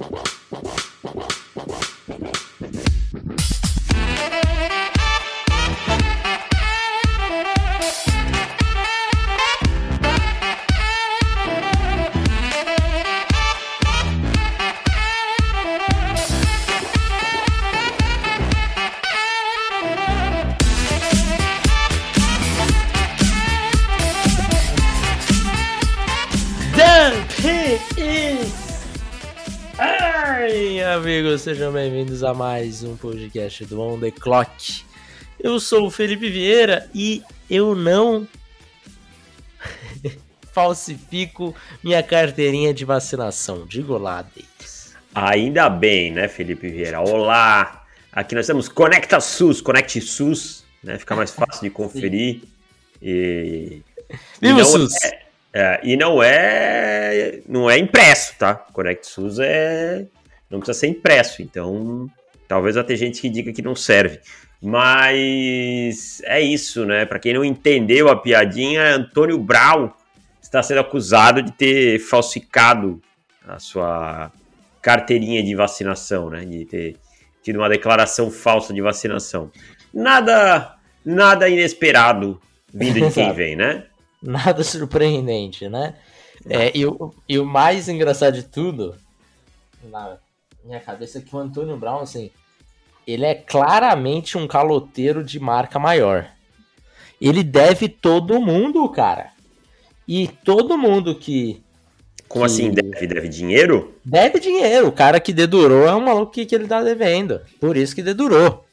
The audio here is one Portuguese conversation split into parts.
Ai, sejam bem-vindos a mais um podcast do On The Clock. Eu sou o Felipe Vieira e eu não falsifico minha carteirinha de vacinação. Digo lá, Deis. Ainda bem, né, Felipe Vieira? Olá! Aqui nós temos Conecta SUS, Conecte SUS, né? Fica mais fácil de conferir. E, Viva e SUS! É, é, e não é não é impresso, tá? Conect SUS é não precisa ser impresso, então talvez até gente que diga que não serve. Mas é isso, né? Para quem não entendeu a piadinha, Antônio Brau está sendo acusado de ter falsificado a sua carteirinha de vacinação, né? De ter tido uma declaração falsa de vacinação. Nada, nada inesperado vindo de quem vem, né? Nada surpreendente, né? É, e, o, e o mais engraçado de tudo, na minha cabeça, é que o Antônio Brown, assim, ele é claramente um caloteiro de marca maior. Ele deve todo mundo, cara. E todo mundo que. Como que assim deve? Deve dinheiro? Deve dinheiro. O cara que dedurou é um maluco que, que ele tá devendo. Por isso que dedurou.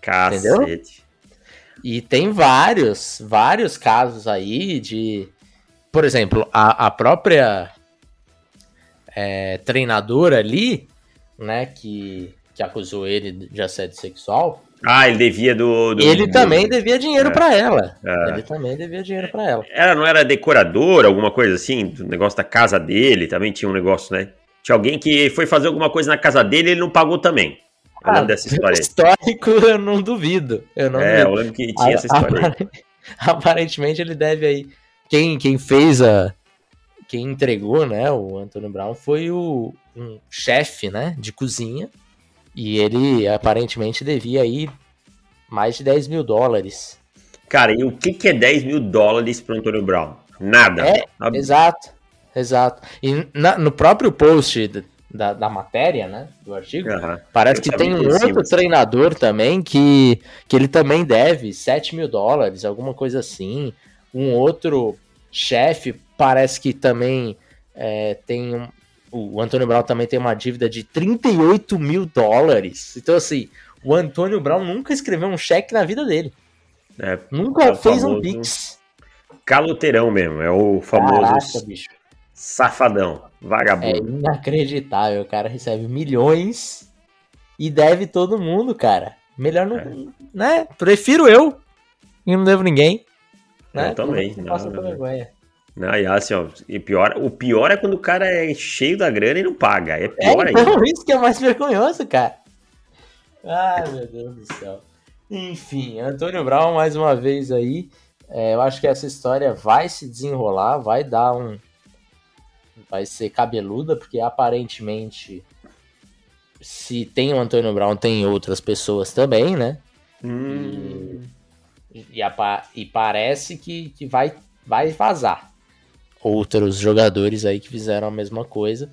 Cacete. E tem vários, vários casos aí de. Por exemplo, a, a própria é, treinadora ali, né, que, que acusou ele de assédio sexual. Ah, ele devia do. do ele do, também devia dinheiro É. pra ela. É. Ele também devia dinheiro pra ela. Ela não era decoradora, alguma coisa assim? Do negócio da casa dele também tinha um negócio, né? Tinha alguém que foi fazer alguma coisa na casa dele e ele não pagou também. Eu lembro dessa história aí. Histórico, eu não duvido. Eu não É, eu duvido. lembro que tinha essa história aí. Apare- Aparentemente ele deve aí. Quem, quem fez a. Quem entregou, né, o Antônio Brown foi o um chefe, né, de cozinha. E ele aparentemente devia aí mais de 10 mil dólares. Cara, e o que, que é 10 mil dólares pro Antônio Brown? Nada. É, Ab- Exato, exato. E na- no próprio post da, da matéria, né, do artigo. Parece Eu que tem um outro treinador também que, que ele também deve 7 mil dólares, alguma coisa assim. Um outro chefe parece que também é, tem um. O Antônio Brown também tem uma dívida de 38 mil dólares. Então, assim, o Antônio Brown nunca escreveu um cheque na vida dele. É, Nunca É fez um Pix. caloteirão mesmo. É o famoso Caraca, bicho. safadão, É vagabundo. inacreditável. O cara recebe milhões e deve todo mundo, cara. Melhor não. É. Né? Prefiro eu e não devo ninguém. Né? Eu também, Não passa não, vergonha. Não, e assim, ó, e pior, o pior é quando o cara é cheio da grana e não paga. É É, pior ainda. então isso que é mais vergonhoso, cara. Ai, meu Deus do céu. Enfim, Antônio Brown, mais uma vez aí. É, eu acho que essa história vai se desenrolar, vai dar um. Vai ser cabeluda, porque aparentemente, se tem o Antônio Brown, tem outras pessoas também, né? Hum, E, apa- e parece que, que vai, vai vazar. Outros jogadores aí que fizeram a mesma coisa.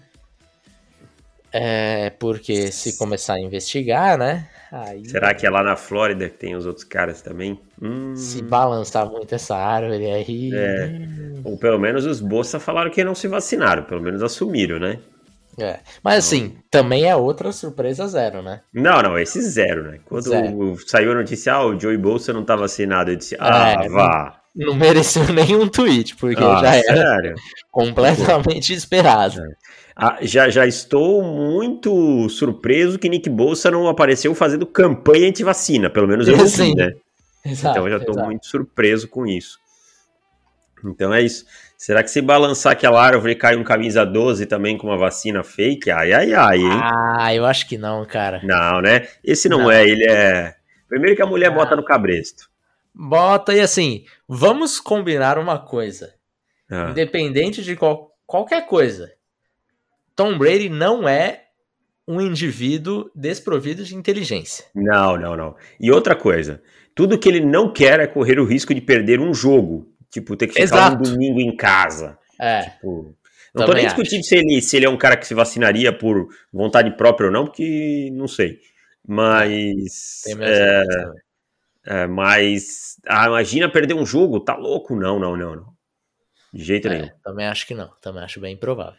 É, porque se começar a investigar, né? Aí será que é lá na Flórida que tem os outros caras também? Hum, se balançar muito essa árvore aí. É. ou pelo menos os Bolsa falaram que não se vacinaram, pelo menos assumiram, né? É. Mas assim, também é outra surpresa zero, né? Não, não, esse zero, né? Quando Zero. saiu a notícia, ah, o Joey Bolsa não tá vacinado, eu disse, ah, É, vá. Não mereceu nenhum tweet, porque Ah, já era sério? completamente esperado. Ah, já, já estou muito surpreso que Nick Bolsa não apareceu fazendo campanha anti-vacina, pelo menos eu não Sim. vi, né? Exato, Então eu já estou muito surpreso com isso. Então é isso. Será que se balançar aquela árvore cai um camisa 12 também com uma vacina fake? Ai, ai, ai, hein? Ah, eu acho que não, cara. Não, né? Esse não, Não. é, ele é. Primeiro que a mulher Ah. bota no cabresto. Bota e assim, vamos combinar uma coisa. Ah, Independente de qual, qualquer coisa. Tom Brady não é um indivíduo desprovido de inteligência. Não, não, não. E outra coisa, tudo que ele não quer é correr o risco de perder um jogo. Tipo, ter que ficar Exato. um domingo em casa. É. Tipo, não tô nem discutindo se ele, se ele é um cara que se vacinaria por vontade própria ou não, porque não sei. Mas. É, é, mas. Ah, imagina perder um jogo, tá louco? Não, não, não, não. De jeito é, nenhum. Também acho que não. Também acho bem improvável.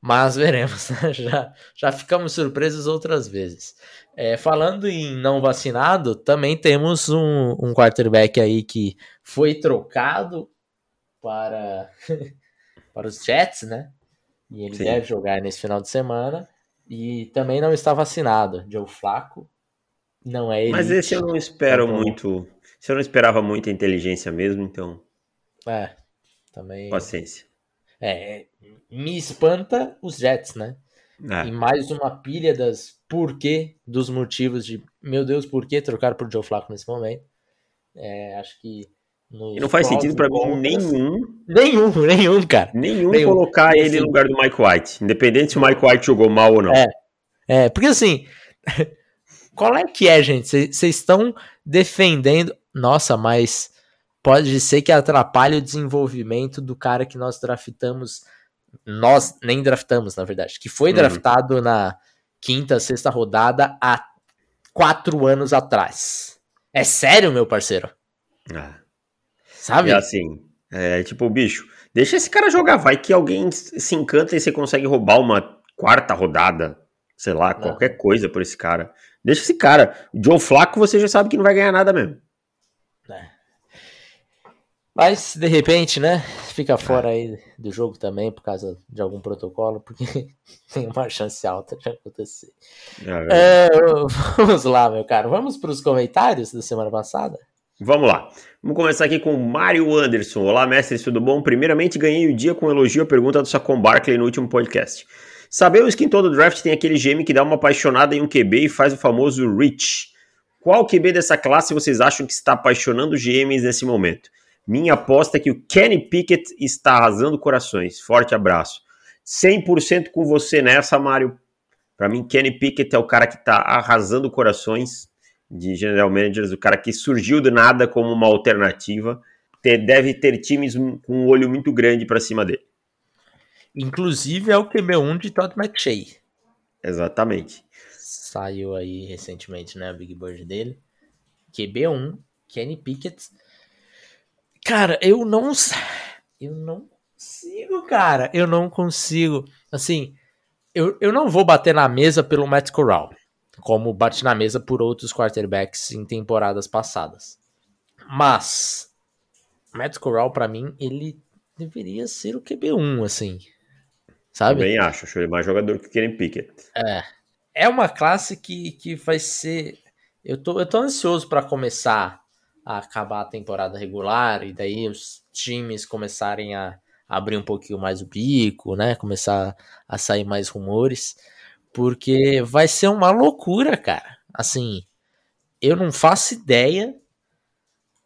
Mas veremos. Né? Já, já ficamos surpresos outras vezes. É, falando em não vacinado, também temos um, um quarterback aí que foi trocado para, para os Jets, né? E ele Sim. deve jogar nesse final de semana. E também não está vacinado. Joe Flaco não é ele. Mas esse eu não espero então, muito. Se eu não esperava muita inteligência mesmo, então. É, também. Paciência. É, me espanta os Jets, né? É. E mais uma pilha das porquê, dos motivos de, meu Deus, por que trocar por Joe Flacco nesse momento? É, acho que. E não faz sentido para mim nenhum. Nenhum, nenhum, cara. Nenhum, nenhum. colocar ele assim, no lugar do Mike White, independente se o Mike White jogou mal ou não. É, é porque assim, qual é que é, gente? Vocês estão defendendo. Nossa, mas pode ser que atrapalhe o desenvolvimento do cara que nós draftamos. Nós nem draftamos, na verdade, que foi uhum. draftado na quinta, sexta rodada há quatro anos atrás. É sério, meu parceiro? Ah. Sabe? É assim, é tipo, bicho, deixa esse cara jogar, vai que alguém se encanta e você consegue roubar uma quarta rodada, sei lá, não. qualquer coisa por esse cara. Deixa esse cara. O Joe Flaco você já sabe que não vai ganhar nada mesmo. É. Mas, de repente, né, fica fora aí do jogo também por causa de algum protocolo, porque tem uma chance alta de acontecer. É, é, vamos lá, meu caro. Vamos para os comentários da semana passada? Vamos lá. Vamos começar aqui com o Mário Anderson. Olá, mestre, tudo bom? Primeiramente, ganhei o dia com um elogio à pergunta do Sacon Barkley no último podcast. Sabemos que em todo draft tem aquele GM que dá uma apaixonada em um QB e faz o famoso reach. Qual QB dessa classe vocês acham que está apaixonando GMs nesse momento? Minha aposta é que o Kenny Pickett está arrasando corações. Forte abraço. 100% com você nessa, Mário. Para mim, Kenny Pickett é o cara que está arrasando corações de general managers, o cara que surgiu do nada como uma alternativa. Deve ter times com um olho muito grande para cima dele. Inclusive é o QB1 de Todd McShay. Exatamente. Saiu aí recentemente, né, a Big Bird dele. QB1, Kenny Pickett Cara, eu não. Eu não consigo, cara. Eu não consigo. Assim, eu, eu não vou bater na mesa pelo Matt Corral, como bate na mesa por outros quarterbacks em temporadas passadas. Mas, Matt Corral, para mim, ele deveria ser o QB1, assim. Sabe? Também acho. Acho ele mais jogador que o Kenny Pickett. É. É uma classe que, que vai ser. Eu tô, eu tô ansioso para começar a acabar a temporada regular e daí os times começarem a abrir um pouquinho mais o bico, né? Começar a sair mais rumores, porque vai ser uma loucura, cara. Assim, eu não faço ideia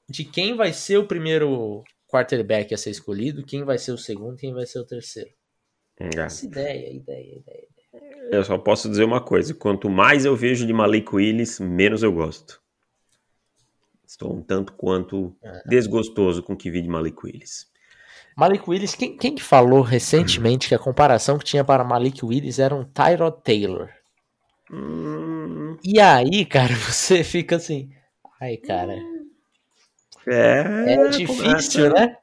de quem vai ser o primeiro quarterback a ser escolhido, quem vai ser o segundo, quem vai ser o terceiro. É. Faço ideia, ideia, ideia, ideia. Eu só posso dizer uma coisa: quanto mais eu vejo de Malik Willis, menos eu gosto. Estou um tanto quanto é. desgostoso com o que vi de Malik Willis. Malik Willis, quem, quem falou recentemente que a comparação que tinha para Malik Willis era um Tyrod Taylor? Hum. E aí, cara, você fica assim. Ai, cara. É, é difícil, começa, né?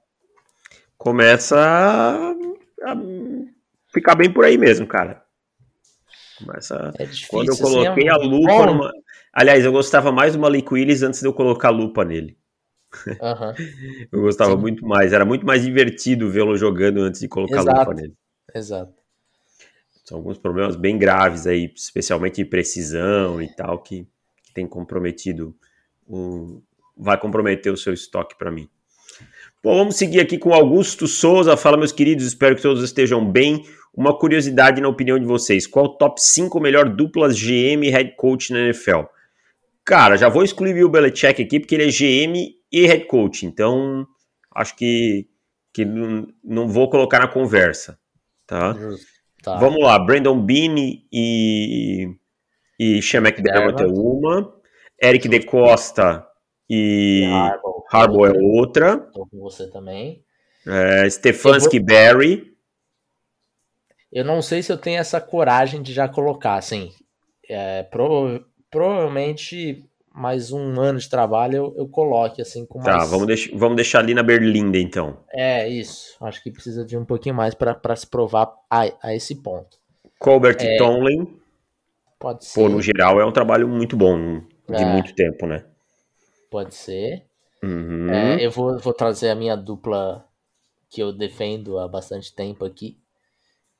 Começa a, a, ficar bem por aí mesmo, cara. Começa. É difícil, Quando eu coloquei assim, é a lupa numa, Aliás, eu gostava mais do Malik Willis antes de eu colocar lupa nele. Uhum. eu gostava Sim. muito mais. Era muito mais divertido vê-lo jogando antes de colocar Exato. lupa nele. Exato. São alguns problemas bem graves aí, especialmente de precisão e tal, que, que tem comprometido, um, vai comprometer o seu estoque para mim. Bom, vamos seguir aqui com Augusto Souza. Fala, meus queridos, espero que todos estejam bem. Uma curiosidade na opinião de vocês: qual o top 5 melhor duplas GM head coach na NFL? Cara, já vou excluir o Belichick aqui, porque ele é GM e head coach, então acho que, que não, não vou colocar na conversa, tá? Tá. Vamos lá, Brandon Bean e, e Sean McDermott é uma. Eric De Costa e Harbaugh, é outra. Tô com você também. É, Stefanski vou... Barry. Eu não sei se eu tenho essa coragem de já colocar, assim. É, pro, provavelmente mais um ano de trabalho eu, eu coloque, assim, com tá, mais... Tá, vamos, deix vamos deixar ali na Berlinda, então. É, isso. Acho que precisa de um pouquinho mais para se provar a, a esse ponto. Colbert é, Tomlin. Pode ser. Pô, no geral é um trabalho muito bom, de é, muito tempo, né? Pode ser. Uhum. É, eu vou, vou trazer a minha dupla que eu defendo há bastante tempo aqui.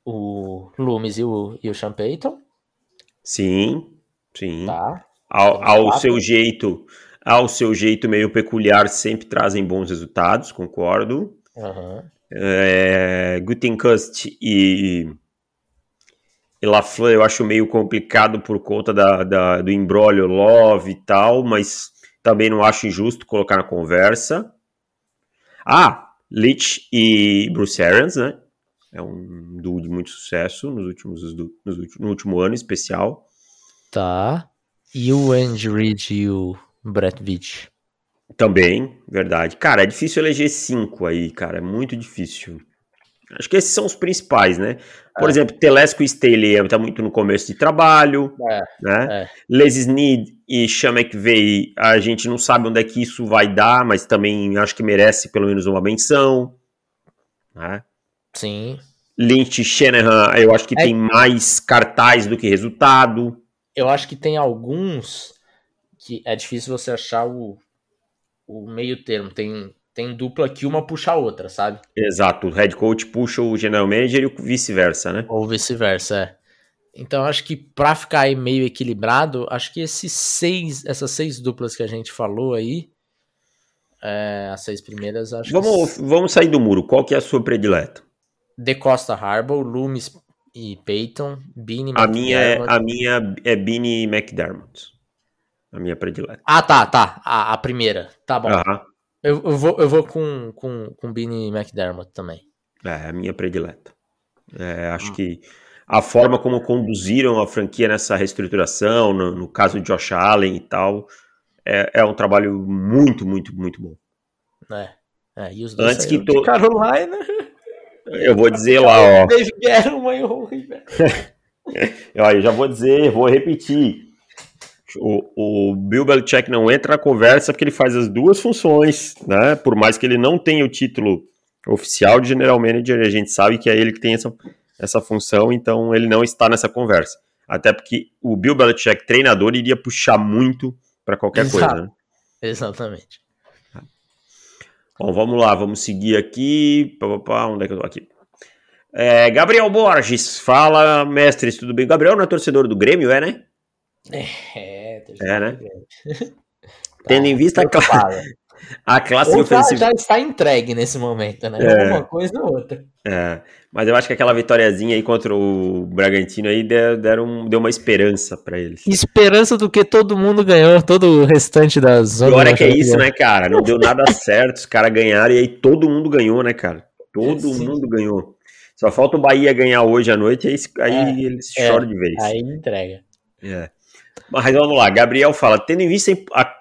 O Loomis e o, e o Sean Payton. Sim, sim. Tá. Ao, ao seu jeito, ao seu jeito meio peculiar, sempre trazem bons resultados, concordo. Uhum. É, Gutenkust e, e LaFleur eu acho meio complicado por conta da, da, do embrólio Love e tal, mas também não acho injusto colocar na conversa. Ah, Leach e Bruce Arians, né? É um duo de muito sucesso nos últimos, nos últimos, no último ano especial. Tá. E o Andy Reid e o Brett Veach? Também, verdade. Cara, é difícil eleger cinco aí, cara. É muito difícil. Acho que esses são os principais, né? Por é. exemplo, Telesco e Staley está muito no começo de trabalho, é. né? É. Les Snead e Sean McVay, a gente não sabe onde é que isso vai dar, mas também acho que merece pelo menos uma menção, né? Sim. Lynch e Shanahan, eu acho que é. tem mais cartaz do que resultado eu acho que tem alguns que é difícil você achar o, o meio termo. Tem, tem dupla que uma puxa a outra, sabe? Exato. O head coach puxa o general manager e o vice-versa, né? Ou vice-versa, é. Então acho que para ficar aí meio equilibrado, acho que esses seis, essas seis duplas que a gente falou aí, é, as seis primeiras, acho vamos, que... Vamos sair do muro. Qual que é a sua predileta? De Costa Harbour, Loomis e Peyton, Beanie a minha é A minha é Beanie McDermott. A minha predileta. Ah, tá, tá. A, a primeira. Tá bom. Eu, eu, vou, eu vou com, com, com Beanie McDermott também. É, a minha predileta. É, acho hum. que a forma como conduziram a franquia nessa reestruturação, no, no caso de Josh Allen e tal, é, é um trabalho muito, muito, muito bom. É. é e os dois Antes que to... Carolina. Eu vou dizer lá, ó. Eu já vou dizer, vou repetir. O, o Bill Belichick não entra na conversa porque ele faz as duas funções, né? Por mais que ele não tenha o título oficial de General Manager, a gente sabe que é ele que tem essa, essa função, então ele não está nessa conversa. Até porque o Bill Belichick, treinador, iria puxar muito para qualquer Exato. coisa. Né? Exatamente. Bom, vamos lá, vamos seguir aqui. Pá, onde é que eu tô aqui? É, Gabriel Borges, fala, mestres, tudo bem? Gabriel não é torcedor do Grêmio, é, né? É, é né? Tendo em vista a, a classe ou ofensiva. Já, está entregue nesse momento, né? É. Uma coisa ou outra. É. Mas eu acho que aquela vitóriazinha aí contra o Bragantino aí deu, deram, deu uma esperança para eles. Esperança do que todo mundo ganhou, todo o restante da zona. Pior é que é isso, né, cara? Não deu nada certo, os caras ganharam e aí todo mundo ganhou, né, cara? Todo é, mundo ganhou. Só falta o Bahia ganhar hoje à noite, aí, aí é, eles é, choram de vez. Aí entrega. É. Mas vamos lá, Gabriel fala, tendo em vista a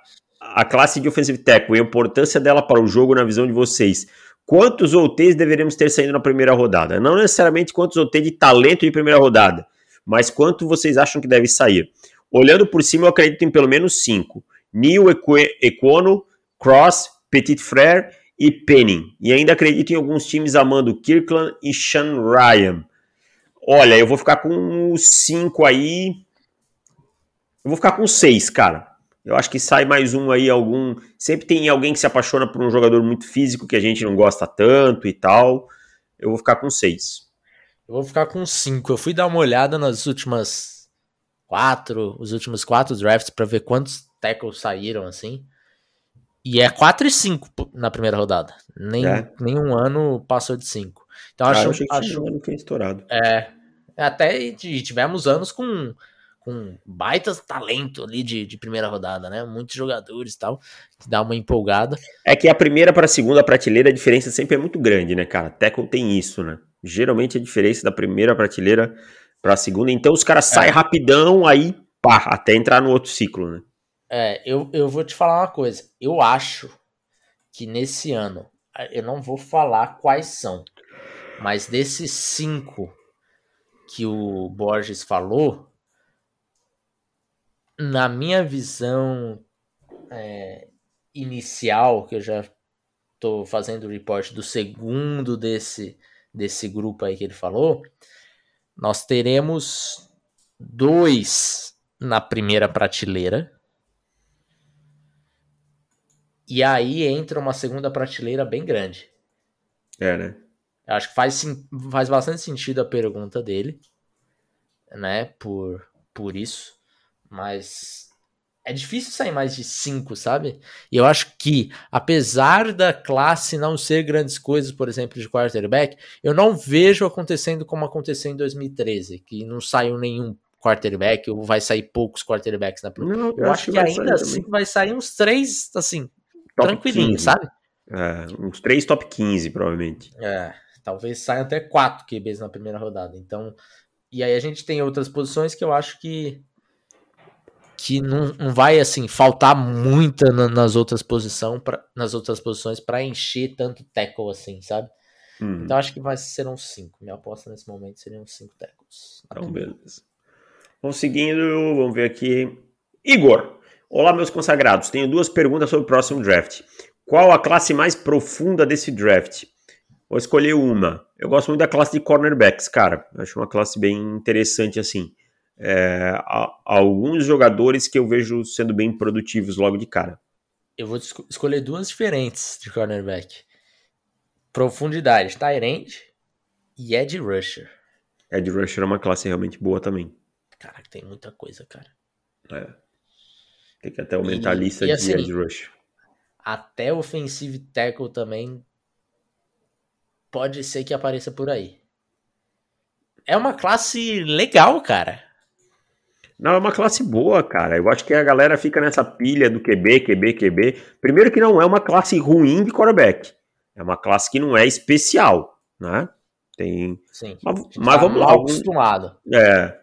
a classe de offensive tackle e a importância dela para o jogo na visão de vocês, quantos OTs deveremos ter saindo na primeira rodada? Não necessariamente quantos OT de talento de primeira rodada, mas quanto vocês acham que deve sair? Olhando por cima, eu acredito em pelo menos cinco. Neil Econo, Cross, Petit Frere e Penning. E ainda acredito em alguns times amando Kirkland e Sean Ryan. Olha, eu vou ficar com cinco aí. Eu vou ficar com seis, cara. Eu acho que sai mais um aí, algum. Sempre tem alguém que se apaixona por um jogador muito físico que a gente não gosta tanto e tal. Eu vou ficar com seis. Eu vou ficar com cinco. Eu fui dar uma olhada nas últimas quatro, os últimos quatro drafts para ver quantos tackles saíram assim. E é 4 e 5 na primeira rodada. Nem, é. Nenhum ano passou de 5. Então ah, acho, que acho um ano foi estourado. É. Até tivemos anos com com baita talento ali de, de primeira rodada, né? Muitos jogadores e tal, que dá uma empolgada. É que a primeira para a segunda prateleira a diferença sempre é muito grande, né, cara? Tackle tem isso, né? Geralmente a diferença da primeira prateleira para a segunda, então os caras é. saem rapidão, aí pá, até entrar no outro ciclo, né? É, eu, eu vou te falar uma coisa. Eu acho que nesse ano, eu não vou falar quais são, mas desses cinco que o Borges falou, na minha visão é, inicial, que eu já estou fazendo o report do segundo desse, desse grupo aí que ele falou, nós teremos dois na primeira prateleira. E aí entra uma segunda prateleira bem grande. É, né? Eu acho que faz, faz bastante sentido a pergunta dele, né? Por, por isso. Mas é difícil sair mais de cinco, sabe? E eu acho que, apesar da classe não ser grandes coisas, por exemplo, de quarterback, eu não vejo acontecendo como aconteceu em 2013, que não saiu nenhum quarterback, ou vai sair poucos quarterbacks na primeira. Eu, eu, acho que, que ainda assim vai sair uns três, assim, top tranquilinho, 15. sabe? É, uns três top 15, provavelmente. É, talvez saiam até quatro QBs na primeira rodada. Então, e aí a gente tem outras posições que eu acho que que não, não vai assim faltar muita na, nas outras posições pra, nas outras posições para encher tanto tackle assim, sabe? Hum. Então acho que vai ser uns 5. Minha aposta nesse momento seria uns 5 tackles. Então, beleza. Vamos seguindo, vamos ver aqui. Igor. Olá, meus consagrados. Tenho duas perguntas sobre o próximo draft. Qual a classe mais profunda desse draft? Vou escolher uma. Eu gosto muito da classe de cornerbacks, cara. Acho uma classe bem interessante assim. É, há, alguns jogadores que eu vejo sendo bem produtivos logo de cara. Eu vou escolher duas diferentes de cornerback. Profundidade, Tyrant e Ed Rusher. Ed Rusher é uma classe realmente boa também. Caraca, tem muita coisa, cara. É. Tem que até aumentar e, a lista de assim, Ed Rusher. Até offensive tackle também pode ser que apareça por aí. É uma classe legal, cara. Não, é uma classe boa, cara. Eu acho que a galera fica nessa pilha do QB, QB, QB. Primeiro que não é uma classe ruim de quarterback. É uma classe que não é especial, né? Tem. Sim. Mas, mas tá vamos lá. acostumado. É.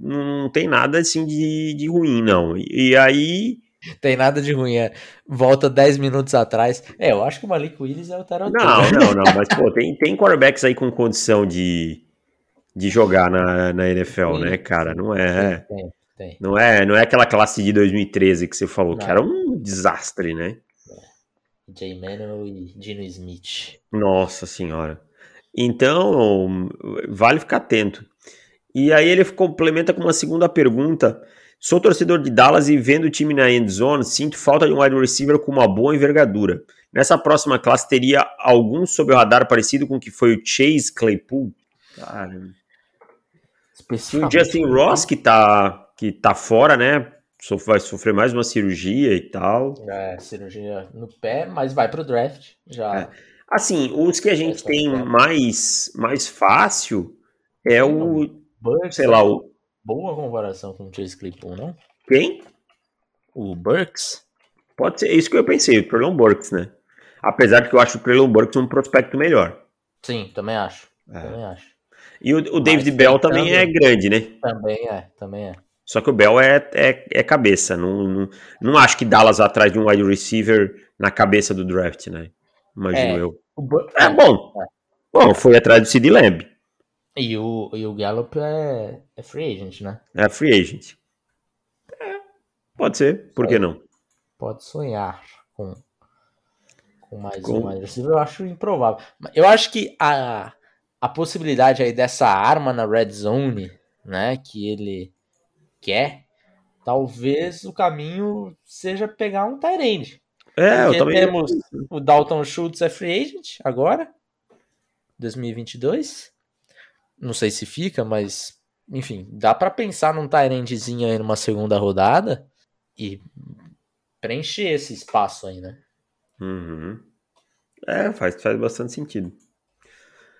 Não tem nada assim de, de ruim, não. E, e aí. Tem nada de ruim, é. Volta 10 minutos atrás. É, eu acho que o Malik Willis é o Tarot. Não, não, não. Mas, pô, tem, tem quarterbacks aí com condição de de jogar na, na NFL, sim, né, cara? Não é. Tem, tem. Não é, não é aquela classe de 2013 que você falou, não. que era um desastre, né? É. Jay Manuel e Dino Smith. Nossa senhora. Então, vale ficar atento. E aí ele complementa com uma segunda pergunta. Sou torcedor de Dallas e vendo o time na end zone, sinto falta de um wide receiver com uma boa envergadura. Nessa próxima classe teria algum sob o radar parecido com o que foi o Chase Claypool? Cara, o Justin Ross, que tá, que tá fora, né? Vai sofrer mais uma cirurgia e tal. É, cirurgia no pé, mas vai pro draft já. É. Assim, os que a gente tem mais, mais fácil é o. Burks, sei lá, o. Boa comparação com o Chase Claypool, não? Quem? O Burks? Pode ser, é isso que eu pensei, o Trelon Burks, né? Apesar de que eu acho o Trelon Burks um prospecto melhor. Sim, também acho. É. Também acho. E o, o David Bell também é grande, né? Também é, também é. Só que o Bell é, é, é cabeça. Não, não, não acho que Dallas atrás de um wide receiver na cabeça do draft, né? Imagino é, eu. É, é bom. É. Bom, foi atrás do Sid Lamb. E o, e o Gallup é, é free agent, né? É free agent. É, pode ser, por que não? Pode sonhar com, com mais com... um wide receiver. Eu acho improvável. Eu acho que a a possibilidade aí dessa arma na red zone, né, que ele quer, talvez o caminho seja pegar um Tyrande. É, Porque eu também... temos o Dalton Schultz é free agent agora, 2022. Não sei se fica, mas enfim, dá para pensar num Tyrandezinho aí numa segunda rodada e preencher esse espaço aí, né? Uhum. É, faz, faz bastante sentido.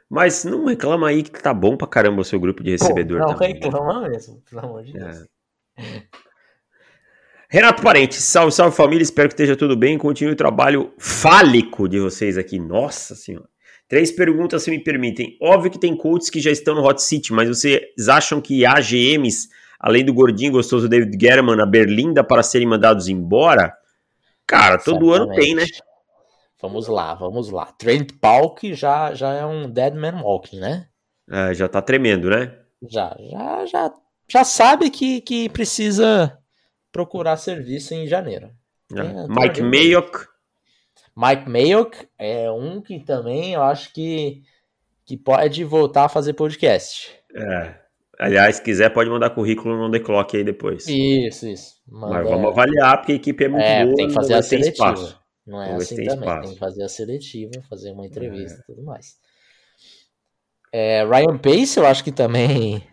Mas não reclama aí que tá bom pra caramba o seu grupo de recebedor. Pô, não também. reclama mesmo, pelo amor de Deus. É. Renato Parente, salve, salve família, espero que esteja tudo bem. Continue o trabalho fálico de vocês aqui. Nossa senhora. Três perguntas, se me permitem. Óbvio que tem coaches que já estão no Hot City, mas vocês acham que há GMs, além do gordinho gostoso David Guerrero, a Berlinda, para serem mandados embora? Cara, todo Certamente. ano tem, né? Vamos lá, vamos lá. Trent Pauk já, já é um dead man walking, né? É, já tá tremendo, né? Já, já, já, já sabe que, que precisa procurar serviço em janeiro. É. Mike Mayock. Mike Mayock é um que também eu acho que, que pode voltar a fazer podcast. É. Aliás, se quiser, pode mandar currículo no The Clock aí depois. Isso, isso. Manda... Mas vamos avaliar, porque a equipe é muito é, boa. Tem que fazer a seletiva. Espaço. Não é assim tem também. Espaço. Tem que fazer a seletiva, fazer uma entrevista e é. tudo mais. É, Ryan Pace, eu acho que também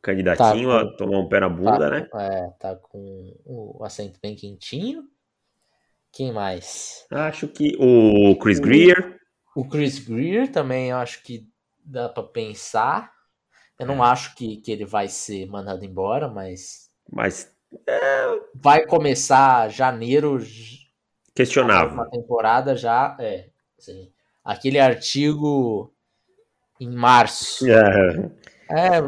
candidatinho tá com, a tomar um pé na bunda, tá, né? É, tá com o assento bem quentinho. Quem mais? Acho que o Chris Greer. O Chris Greer também eu acho que dá para pensar. Eu não é. acho que, que ele vai ser mandado embora, mas. Mas. É... Vai começar janeiro. Questionável. Uma temporada já. É. Assim, aquele artigo em março. É. É,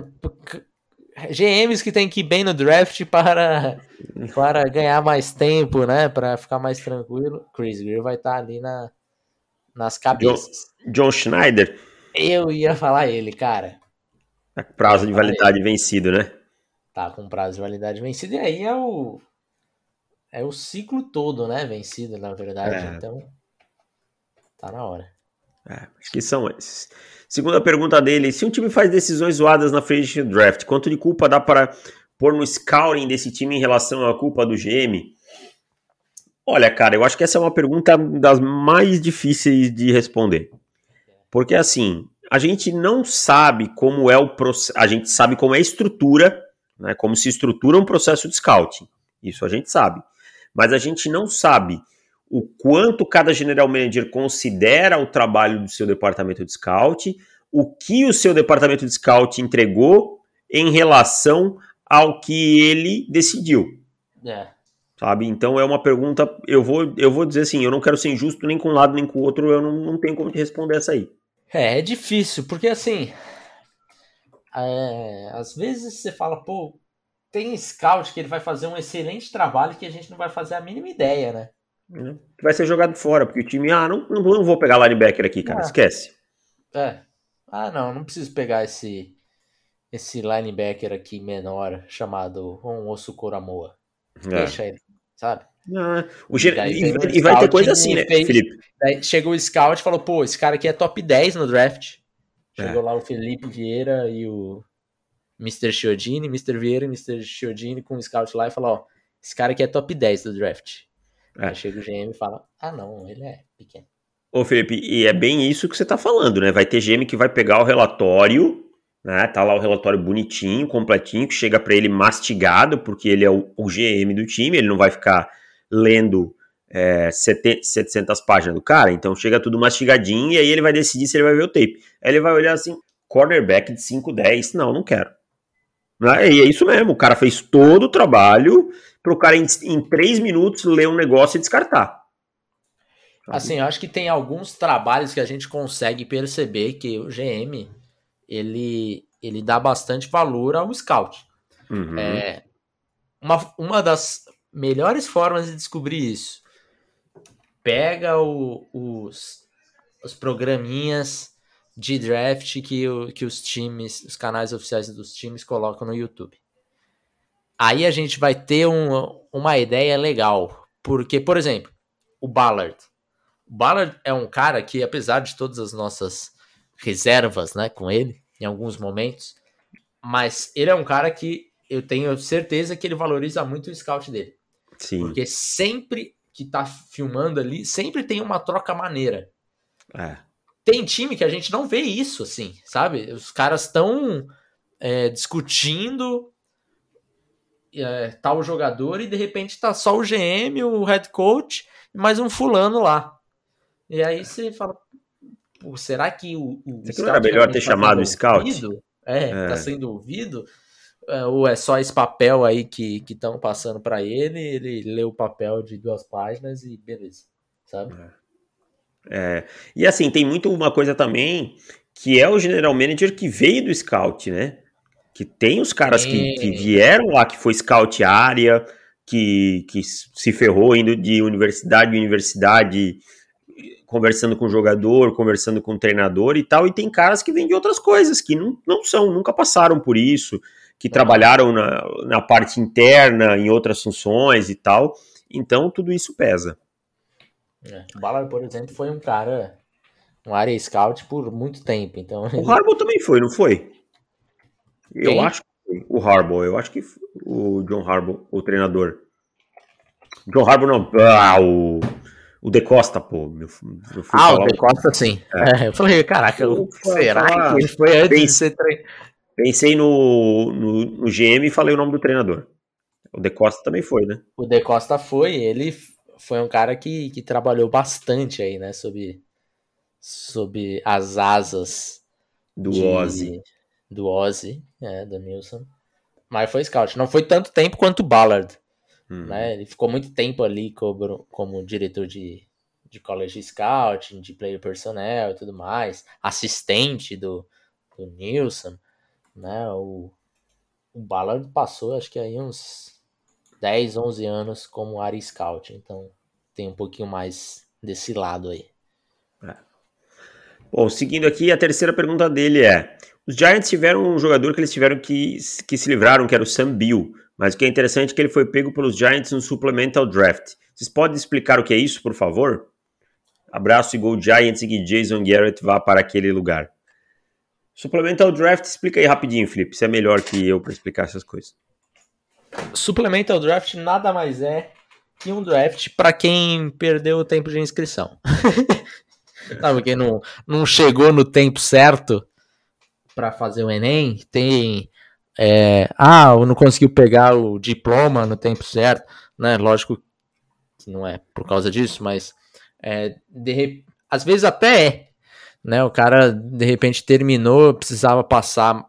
GMs que tem que ir bem no draft para, para ganhar mais tempo, né? Para ficar mais tranquilo. Chris Greer vai estar tá ali na, nas cabeças. John, John Schneider. Eu ia falar ele, cara. Tá prazo de validade vencido, né? Tá com prazo de validade vencido. E aí é o. É o ciclo todo, né? Vencido, na verdade. É. Então. Tá na hora. É, acho que são esses. Segunda pergunta dele: se um time faz decisões zoadas na frente do draft, quanto de culpa dá para pôr no scouting desse time em relação à culpa do GM? Olha, cara, eu acho que essa é uma pergunta das mais difíceis de responder. Porque assim, a gente não sabe como é o processo, a gente sabe como é a estrutura, né, como se estrutura um processo de scouting. Isso a gente sabe. Mas a gente não sabe o quanto cada general manager considera o trabalho do seu departamento de scout, o que o seu departamento de scout entregou em relação ao que ele decidiu. É. Sabe? Então é uma pergunta. Eu vou, eu vou dizer assim: eu não quero ser injusto nem com um lado nem com o outro, eu não, não tenho como te responder essa aí. É, é difícil, porque assim. É, às vezes você fala, pô, tem scout que ele vai fazer um excelente trabalho que a gente não vai fazer a mínima ideia, né? Né? Vai ser jogado fora, porque o time, ah, não, não vou pegar linebacker aqui, cara, ah. esquece. É. Ah, não, não preciso pegar esse esse linebacker aqui menor chamado um Osso Coramoa. É. Deixa ele, sabe? Ah, o e, e, vai, e vai ter coisa assim, né, fez, Felipe? Daí chegou o scout e falou, pô, esse cara aqui é top 10 no draft. Chegou é. lá o Felipe Vieira e o Mr. Chiodini, Mr. Vieira e Mr. Chiodini com o scout lá e falou, ó, esse cara aqui é top 10 do draft. É. Aí chega o GM e fala: ah, não, ele é pequeno. Ô, Felipe, e é bem isso que você tá falando, né? Vai ter GM que vai pegar o relatório, né? Tá lá o relatório bonitinho, completinho, que chega para ele mastigado, porque ele é o, o, GM do time, ele não vai ficar lendo é, 700 páginas do cara, então chega tudo mastigadinho e aí ele vai decidir se ele vai ver o tape. Aí ele vai olhar assim, cornerback de 5-10, não, não quero. Né? E é isso mesmo, o cara fez todo o trabalho, para o cara em, em três minutos ler um negócio e descartar. Assim, eu acho que tem alguns trabalhos que a gente consegue perceber que o GM ele, ele dá bastante valor ao scout. Uhum. É, uma, uma das melhores formas de descobrir isso pega o, os, os programinhas de draft que, o, que os times, os canais oficiais dos times colocam no YouTube aí a gente vai ter um, uma ideia legal. Porque, por exemplo, o Ballard. O Ballard é um cara que, apesar de todas as nossas reservas né, com ele, em alguns momentos, mas ele é um cara que eu tenho certeza que ele valoriza muito o scout dele. Sim. Porque sempre que tá filmando ali, sempre tem uma troca maneira. É. Tem time que a gente não vê isso, assim, sabe? Os caras estão é, discutindo é, tal jogador e de repente tá só o GM, o head coach e mais um fulano lá. E aí você fala, será que o, o Será que não era melhor ter tá chamado o scout? É, é, tá sendo ouvido? é, ou é só esse papel aí que estão passando para ele, ele lê o papel de duas páginas e beleza, sabe? É. E assim, tem muito uma coisa também que é o general manager que veio do scout, né? Que tem os caras que, que, vieram lá, que foi scout área, que, que se ferrou indo de universidade em universidade, conversando com o jogador, conversando com o treinador e tal, e tem caras que vêm de outras coisas, que não, não são, nunca passaram por isso, que trabalharam na, na parte interna, em outras funções e tal. Então, tudo isso pesa. É. O Ballard, por exemplo, foi um cara, um área scout por muito tempo. Então, o ele... Harbaugh também foi, não foi? Eu Quem? acho que foi. O Harbaugh, eu acho que o John Harbaugh, o treinador. John Harbaugh não, ah, o, o De Costa, pô. Meu, ah, o De Costa, sim. É. É, eu falei, caraca, Ufa, será falar... que ele foi antes de ser treinador? Pensei no, no, no, GM e falei o nome do treinador. O De Costa também foi, né? O De Costa foi, ele foi um cara que, que trabalhou bastante aí, né? Sob, sob as asas do de, Ozzy. Do Ozzy, é, do Nilson. Mas foi scout. Não foi tanto tempo quanto o Ballard. Hum. Né? Ele ficou muito tempo ali como, como diretor de, de college scouting, de player personnel e tudo mais. Assistente do, do Nilson né? O, o Ballard passou, acho que aí uns 10, 11 anos como área scout, então tem um pouquinho mais desse lado aí. É. Bom, seguindo aqui, a terceira pergunta dele é: os Giants tiveram um jogador que eles tiveram que, que se livraram, que era o Sam Bill, mas o que é interessante é que ele foi pego pelos Giants no Supplemental Draft. Vocês podem explicar o que é isso, por favor? Abraço e Go Giants e que Jason Garrett vá para aquele lugar. Supplemental Draft, explica aí rapidinho, Felipe. Você é melhor que eu para explicar essas coisas. Supplemental Draft nada mais é que um draft para quem perdeu o tempo de inscrição. Sabe, quem não, não chegou no tempo certo para fazer o Enem, tem. É, ah, não conseguiu pegar o diploma no tempo certo, né? Lógico que não é por causa disso, mas é, de, às vezes até é, né? O cara de repente terminou, precisava passar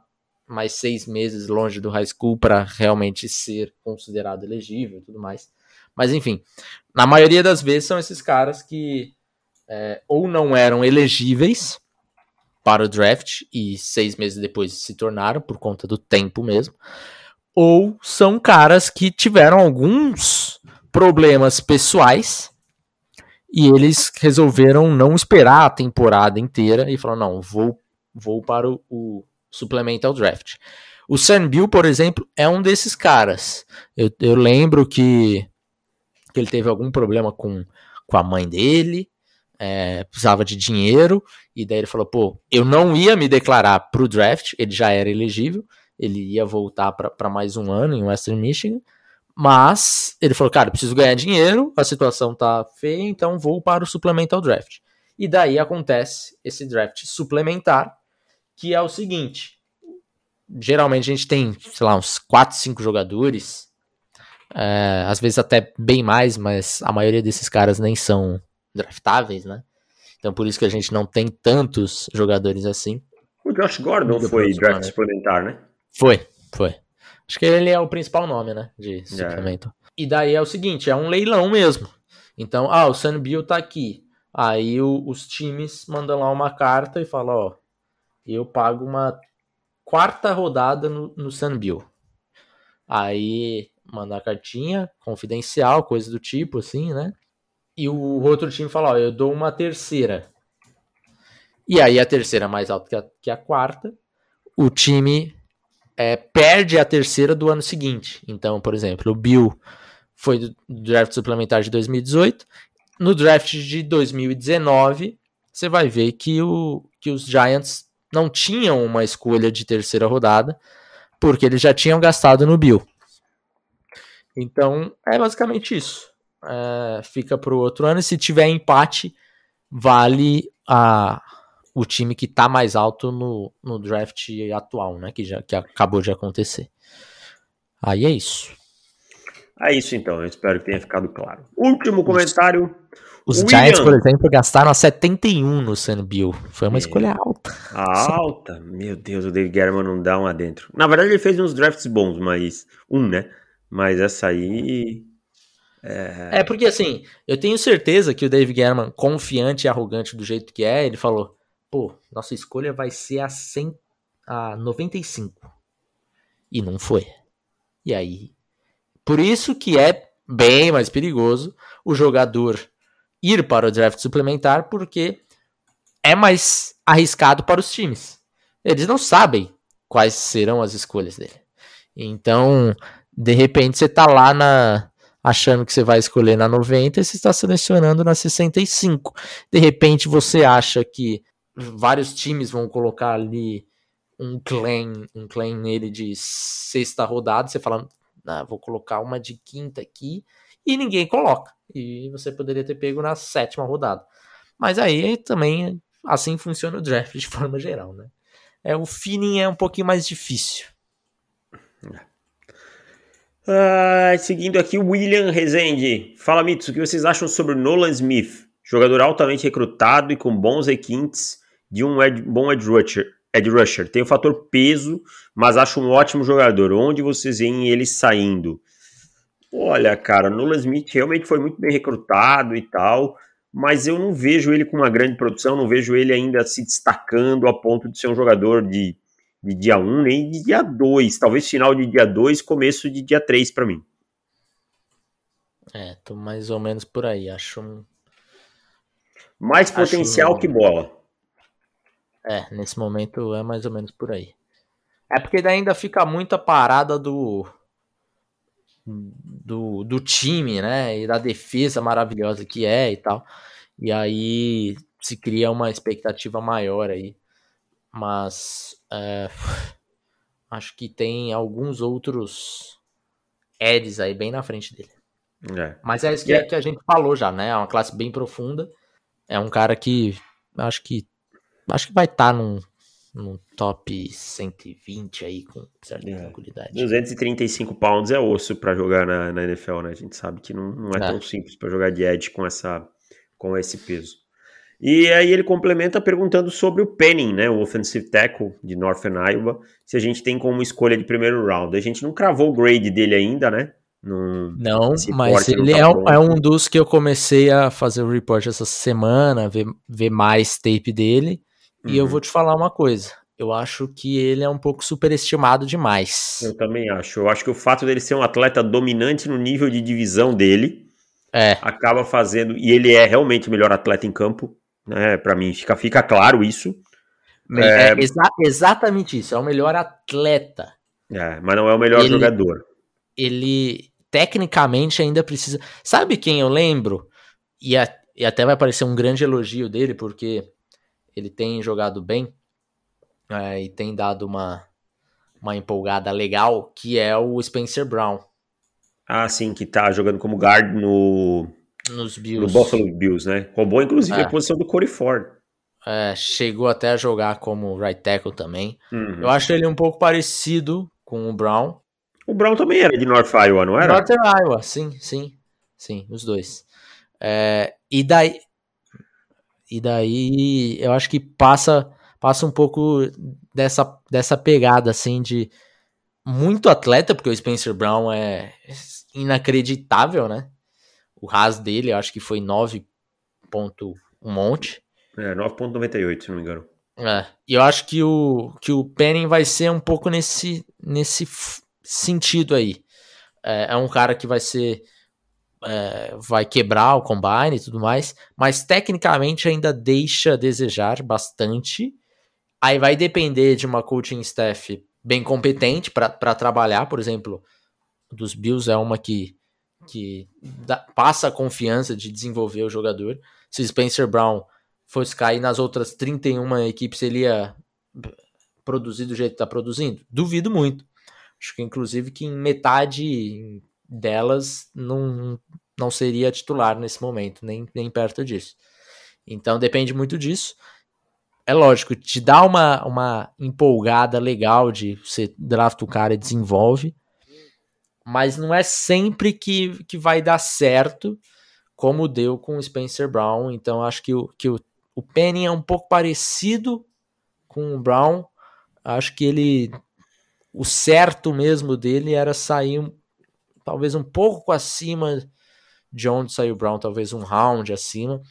mais seis meses longe do high school para realmente ser considerado elegível e tudo mais. Mas enfim, na maioria das vezes são esses caras que é, ou não eram elegíveis para o draft e seis meses depois se tornaram por conta do tempo mesmo, ou são caras que tiveram alguns problemas pessoais e eles resolveram não esperar a temporada inteira e falaram: não, vou, vou para o, o Supplemental Draft. O Sam Bill, por exemplo, é um desses caras. Eu, eu lembro que, que ele teve algum problema com, com a mãe dele, é, precisava de dinheiro, e daí ele falou: pô, eu não ia me declarar para o draft, ele já era elegível, ele ia voltar para mais um ano em Western Michigan. Mas ele falou, cara, preciso ganhar dinheiro, a situação tá feia, então vou para o suplemental draft. E daí acontece esse draft suplementar, que é o seguinte: geralmente a gente tem, sei lá, uns 4, 5 jogadores, é, às vezes até bem mais, mas a maioria desses caras nem são draftáveis, né? Então por isso que a gente não tem tantos jogadores assim. O Josh Gordon foi draft suplementar, né? Foi, foi. Acho que ele é o principal nome, né? De suplemento. É. E daí é o seguinte, é um leilão mesmo. Então, ah, o Sunbill tá aqui. Aí o, os times mandam lá uma carta e falam, ó, eu pago uma quarta rodada no, no Sunbill. Aí manda a cartinha, confidencial, coisa do tipo, assim, né? E o outro time fala, ó, eu dou uma terceira. E aí a terceira é mais alta que a, que a quarta. O time é, perde a terceira do ano seguinte. Então, por exemplo, o Bill foi do draft suplementar de 2018. No draft de 2019, você vai ver que, o, que os Giants não tinham uma escolha de terceira rodada, porque eles já tinham gastado no Bill. Então, é basicamente isso. É, fica para o outro ano, e se tiver empate, vale a, o time que está mais alto no, no draft atual, né? Que, já, que acabou de acontecer. Aí é isso. É isso então, eu espero que tenha ficado claro. Último comentário Os William. Giants, por exemplo, gastaram a 71 no Sam Bill. Foi uma é. escolha alta. Alta? Meu Deus, o Dave German não dá um adentro. Na verdade, ele fez uns drafts bons, mas. Um, né? Mas essa aí. É... é porque assim, eu tenho certeza que o Dave German, confiante e arrogante do jeito que é, ele falou: pô, nossa escolha vai ser a, 100, a 95. E não foi. E aí. Por isso que é bem mais perigoso o jogador ir para o draft suplementar, porque é mais arriscado para os times. Eles não sabem quais serão as escolhas dele. Então, de repente, você está lá na achando que você vai escolher na 90 e você está selecionando na 65. De repente, você acha que vários times vão colocar ali um claim, um claim nele de sexta rodada, você fala, ah, vou colocar uma de quinta aqui, e ninguém coloca e você poderia ter pego na sétima rodada. Mas aí também assim funciona o draft de forma geral, né? É, o feeling é um pouquinho mais difícil. Ah, seguindo aqui, William Rezende. Fala, Mitos, o que vocês acham sobre Nolan Smith? Jogador altamente recrutado e com bons requintes de um ed, bom edge rusher, edge rusher. Tem o fator peso, mas acho um ótimo jogador. Onde vocês veem ele saindo? Olha, cara, Nolan Smith realmente foi muito bem recrutado e tal, mas eu não vejo ele com uma grande produção, não vejo ele ainda se destacando a ponto de ser um jogador de, de dia 1, nem de dia 2, talvez final de dia 2, começo de dia 3 para mim. É, tô mais ou menos por aí, acho um... Mais potencial acho... que bola. É, nesse momento é mais ou menos por aí. É porque ainda fica muita parada do do, do time, né? E da defesa maravilhosa que é e tal. E aí se cria uma expectativa maior aí. Mas é, acho que tem alguns outros Eds aí bem na frente dele. É. Mas é isso que, é. que a gente falou já, né? É uma classe bem profunda. É um cara que acho que acho que vai estar tá num no top 120 aí com certa é. tranquilidade. 235 pounds é osso para jogar na, na, NFL, né? A gente sabe que não, não é, é. tão simples para jogar de edge com, essa, com esse peso. E aí ele complementa perguntando sobre o Penning, né, o offensive tackle de Northern Iowa, se a gente tem como escolha de primeiro round. A gente não cravou o grade dele ainda, né? Num, não, mas ele tá é, é, um dos que eu comecei a fazer o report essa semana, ver, ver mais tape dele. Uhum. E eu uhum. vou te falar uma coisa. Eu acho que ele é um pouco superestimado demais. Eu também acho. Eu acho que o fato dele ser um atleta dominante no nível de divisão dele é. acaba fazendo. E ele é realmente o melhor atleta em campo. Né? Para mim, fica, fica claro isso. É, é exa exatamente isso. É o melhor atleta. É, mas não é o melhor ele, jogador. Ele tecnicamente ainda precisa. Sabe quem eu lembro? E, a, e até vai parecer um grande elogio dele, porque ele tem jogado bem é, e tem dado uma, uma empolgada legal, que é o Spencer Brown. Ah, sim, que tá jogando como guard no, Nos Bills. no Buffalo Bills, né? Roubou, inclusive, é. a posição do Corey Ford. É, chegou até a jogar como right tackle também. Uhum. Eu acho ele um pouco parecido com o Brown. O Brown também era de North Iowa, não era? North Iowa, sim, sim. Sim, os dois. É, e daí, e daí eu acho que passa passa um pouco dessa, dessa pegada assim de muito atleta, porque o Spencer Brown é inacreditável, né? O RAS dele, eu acho que foi 9 ponto um monte. É, 9.98, se não me engano. É, e eu acho que o, que o Penning vai ser um pouco nesse, nesse sentido aí. É, é um cara que vai ser é, vai quebrar o combine e tudo mais, mas tecnicamente ainda deixa a desejar bastante. Aí vai depender de uma coaching staff bem competente para trabalhar, por exemplo, dos Bills é uma que, que dá, passa a confiança de desenvolver o jogador. Se Spencer Brown fosse cair nas outras 31 equipes, ele ia produzir do jeito que está produzindo? Duvido muito. Acho que inclusive que em metade, delas não, não seria titular nesse momento, nem, nem perto disso. Então depende muito disso. É lógico, te dá uma, uma empolgada legal de você draft o cara e desenvolve, mas não é sempre que, que vai dar certo como deu com o Spencer Brown. Então acho que o, que o, o Penny é um pouco parecido com o Brown. Acho que ele. O certo mesmo dele era sair talvez um pouco acima de onde saiu o Brown, talvez um round acima.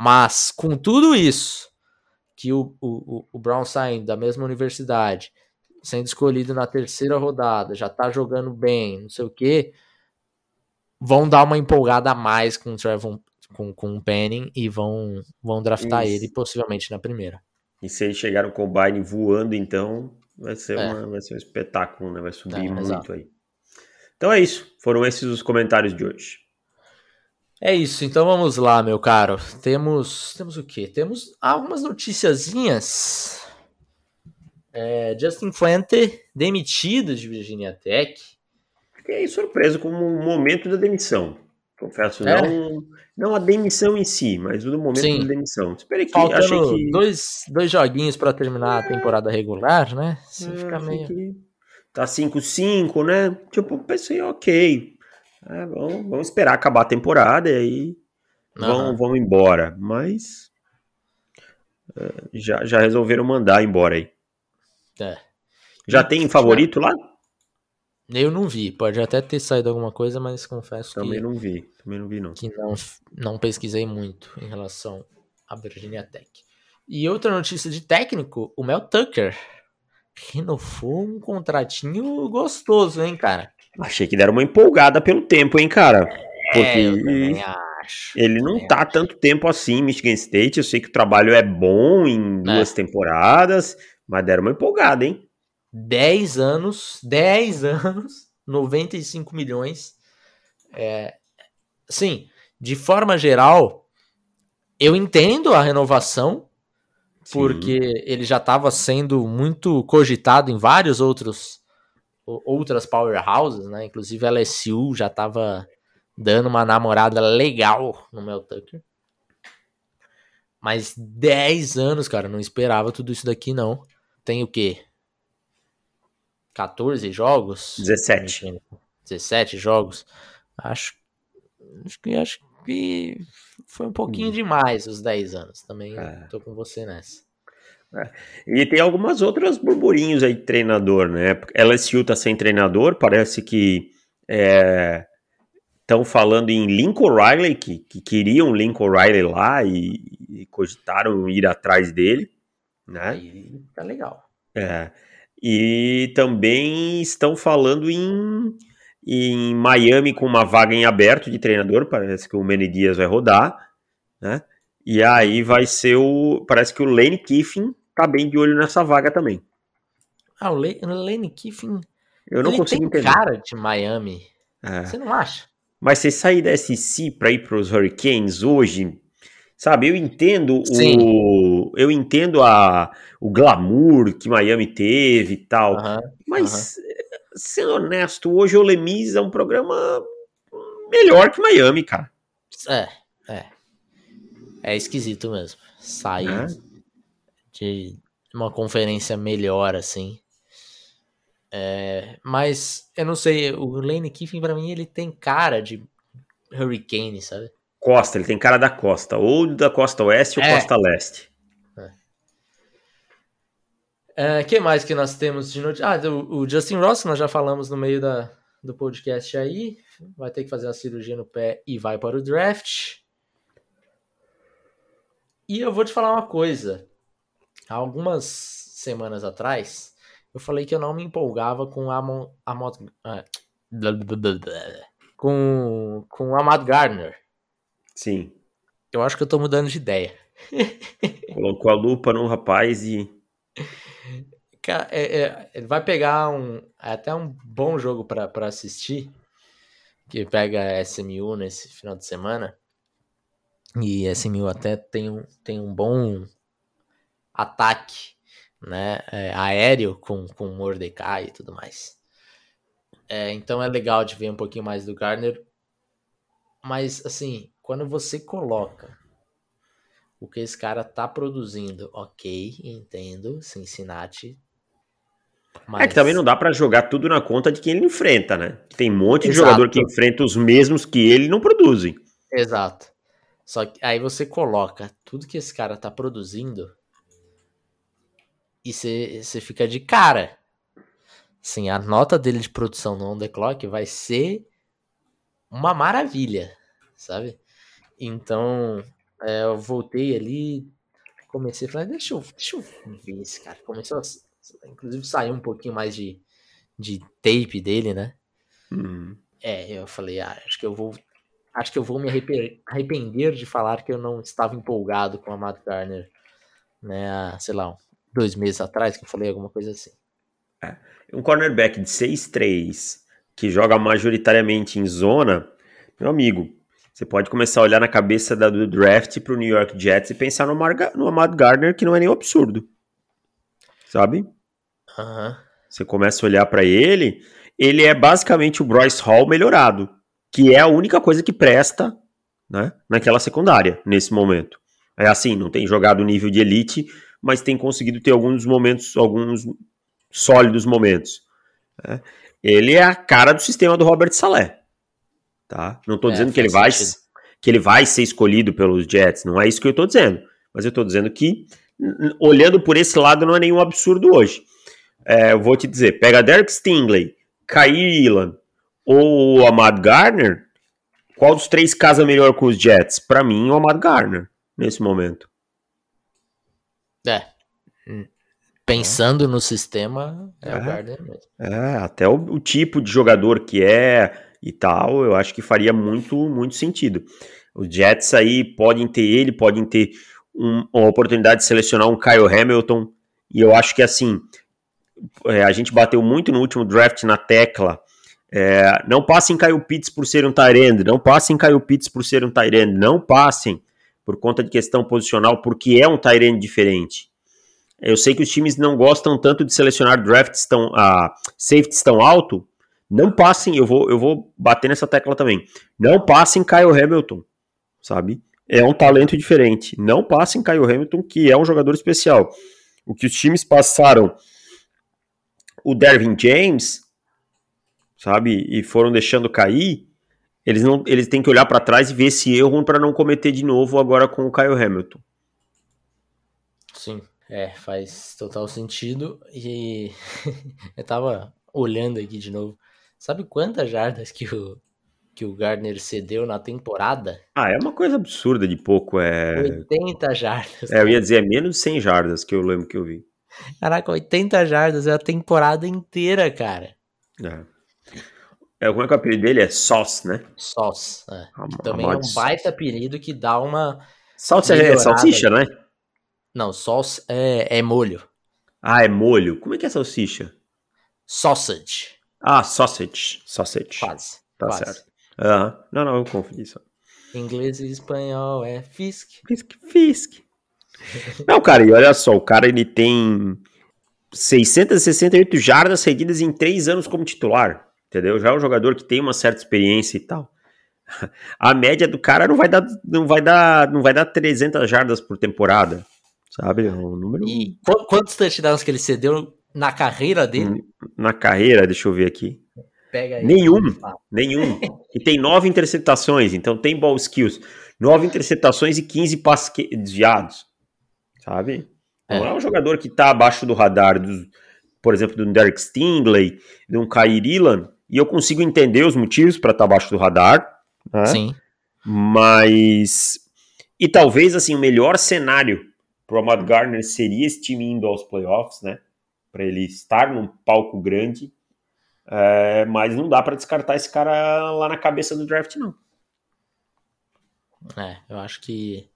Mas com tudo isso, que o, o, o Brown saindo da mesma universidade, sendo escolhido na terceira rodada, já tá jogando bem, não sei o que, vão dar uma empolgada a mais com o Trevor, com, com o Penning e vão, vão draftar Isso. ele possivelmente na primeira. E se eles chegaram com o Combine voando, então vai ser, é. uma, vai ser um espetáculo, né? Vai subir é, muito exato. aí. Então é isso. Foram esses os comentários de hoje. É isso, então vamos lá, meu caro. Temos, temos o quê? Temos algumas noticiazinhas. É, Justin Fuente demitido de Virginia Tech. Fiquei surpreso com o momento da demissão. Confesso, é. não, não a demissão em si, mas o momento Sim. da demissão. Esperei que Faltando achei que dois, dois joguinhos para terminar é. a temporada regular, né? Você fica meio que... tá 5-5, né? Tipo, pensei, OK. É, vamos, vamos esperar acabar a temporada e aí vão, vão embora. Mas é, já, já resolveram mandar embora aí. É. Já e tem favorito lá? Eu não vi, pode até ter saído alguma coisa, mas confesso também que. Também não vi, também não vi, não. Que não, não pesquisei muito em relação à Virginia Tech. E outra notícia de técnico: o Mel Tucker renovou um contratinho gostoso, hein, cara? Achei que deram uma empolgada pelo tempo, hein, cara? Porque é, eu acho. ele não tá acho. tanto tempo assim em Michigan State. Eu sei que o trabalho é bom em duas é. temporadas, mas deram uma empolgada, hein? 10 anos, 10 anos, 95 milhões. É, sim, de forma geral, eu entendo a renovação, Sim. porque ele já estava sendo muito cogitado em vários outros outras powerhouses, né? Inclusive a LSU já estava dando uma namorada legal no Mel Tucker. Mas 10 anos, cara, não esperava tudo isso daqui não. Tem o quê? 14 jogos? 17. 17 jogos. Acho, acho que acho que foi um pouquinho hum. demais os 10 anos. Também é. tô com você nessa. É. E tem algumas outras burburinhos aí de treinador, né? LSU tá sem treinador, parece que estão é, falando em Lincoln Riley, que, que queriam Lincoln Riley lá e, e cogitaram ir atrás dele, né? Aí tá legal. É. E também estão falando em, em Miami com uma vaga em aberto de treinador. Parece que o Manny Dias vai rodar, né? E aí vai ser o. Parece que o Lane Kiffin tá bem de olho nessa vaga também. Ah, o Lane Kiffin. Eu não ele consigo tem entender. cara de Miami. É. Você não acha? Mas você sair da SC para ir para os Hurricanes hoje, sabe? Eu entendo Sim. o eu entendo a o glamour que Miami teve e tal. mas, sendo honesto, hoje o Lemis é um programa melhor que Miami, cara. É, é. É esquisito mesmo. Sair é. de uma conferência melhor, assim. É, mas eu não sei, o Lane Kiffin, pra mim, ele tem cara de Hurricane, sabe? Costa, ele tem cara da costa, ou da costa oeste ou é. costa leste. É, que mais que nós temos de notícia? Ah, o, o, Justin Ross, nós já falamos no meio da, do podcast aí. Vai ter que fazer a cirurgia no pé e vai para o draft. E eu vou te falar uma coisa. Há algumas semanas atrás, eu falei que eu não me empolgava com a Amod, ah, com, com o Amad Gardner. Sim. Eu acho que eu tô mudando de ideia. Colocou a lupa no rapaz e é, é, ele vai pegar um é até um bom jogo para assistir, que pega SMU nesse final de semana. E SMU até tem um, tem um bom ataque né, é, aéreo com, com Mordecai e tudo mais. É, então é legal de ver um pouquinho mais do Gardner. Mas, assim, quando você coloca o que esse cara tá produzindo, ok, entendo, Cincinnati mas... É que também não dá para jogar tudo na conta de quem ele enfrenta, né? Tem um monte de Exato. jogador que enfrenta os mesmos que ele não produzem. Exato. Só que aí você coloca tudo que esse cara tá produzindo e você fica de cara. Sim, a nota dele de produção no On The Clock vai ser uma maravilha, sabe? Então, é, eu voltei ali, comecei a falar, deixa eu, deixa eu ver esse cara. Começou a, inclusive, sair um pouquinho mais de, de tape dele, né? Uhum. É, eu falei, ah, acho que eu vou. Acho que eu vou me arrepender de falar que eu não estava empolgado com a Matt Garner, né? Sei lá, dois meses atrás, que eu falei alguma coisa assim. É. Um cornerback de 6'3 que joga majoritariamente em zona, meu amigo, você pode começar a olhar na cabeça da, do draft pro New York Jets e pensar no, Marga, no Ahmad Gardner, que não é nem absurdo. Sabe? Uhum. Você começa a olhar para ele, ele é basicamente o Bryce Hall melhorado, que é a única coisa que presta né, naquela secundária, nesse momento. É assim, não tem jogado nível de elite, mas tem conseguido ter alguns momentos, alguns sólidos momentos. Né? Ele é a cara do sistema do Robert Saleh. Tá? Não estou é, dizendo que ele, vai, que ele vai ser escolhido pelos Jets, não é isso que eu estou dizendo. Mas eu estou dizendo que, olhando por esse lado, não é nenhum absurdo hoje. É, eu vou te dizer, pega Derek Stingley, Kyrie Elan ou Ahmad Garner, qual dos três casa melhor com os Jets? Para mim, o Ahmad Garner, nesse momento. É. Pensando é. no sistema, é, é, o Gardner mesmo. É, até o, o, tipo de jogador que é e tal, eu acho que faria muito, muito sentido. Os Jets aí podem ter ele, podem ter um, uma oportunidade de selecionar um Kyle Hamilton, e eu acho que assim, é, a gente bateu muito no último draft na tecla. É, não passem Kyle Pitts por ser um Tyrande, não passem Kyle Pitts por ser um Tyrande, não passem por conta de questão posicional, porque é um Tyrande diferente. Eu sei que os times não gostam tanto de selecionar drafts tão, uh, safeties tão alto. Não passem, eu vou, eu vou bater nessa tecla também. Não passem Kyle Hamilton, sabe? É um talento diferente. Não passem Kyle Hamilton, que é um jogador especial. O que os times passaram, o Dervin James, sabe? E foram deixando cair. Eles não, eles têm que olhar para trás e ver esse erro para não cometer de novo agora com o Kyle Hamilton. Sim. É, faz total sentido. E eu tava olhando aqui de novo. Sabe quantas jardas que o, que o Gardner cedeu na temporada? Ah, é uma coisa absurda de pouco. É... 80 jardas. É, eu ia dizer, é menos de 100 jardas que eu lembro que eu vi. Caraca, 80 jardas é a temporada inteira, cara. É. é como é que o apelido dele é? Sauce, né? Sauce, é. Também é um baita apelido que dá uma. Sauce é salsicha, né? Não, sauce é, é molho. Ah, é molho. Como é que é salsicha? Sausage. Ah, sausage. Sausage. Quase. Tá quase. certo. Uhum. Não, não, eu confundi só. Inglês e espanhol é Fisk. Fisk, Fisk. não, cara, e olha só, o cara ele tem 668 jardas seguidas em três anos como titular, entendeu? Já é um jogador que tem uma certa experiência e tal. A média do cara não vai dar, não vai dar, não vai dar 300 jardas por temporada. Sabe? É um número. E quantos touchdowns que ele cedeu na carreira dele? Na carreira, deixa eu ver aqui. Pega aí. Nenhum. Nenhum. e tem nove interceptações, então tem ball skills. Nove interceptações e 15 passes desviados. Sabe? Não é. é um jogador que tá abaixo do radar, dos, por exemplo, do Derek Stingley, de um Kyrie e eu consigo entender os motivos para estar tá abaixo do radar. Né? Sim. Mas. E talvez, assim, o melhor cenário pro Ahmad Garner seria esse time indo aos playoffs, né? Para ele estar num palco grande. É, mas não dá para descartar esse cara lá na cabeça do draft, não. É, eu acho que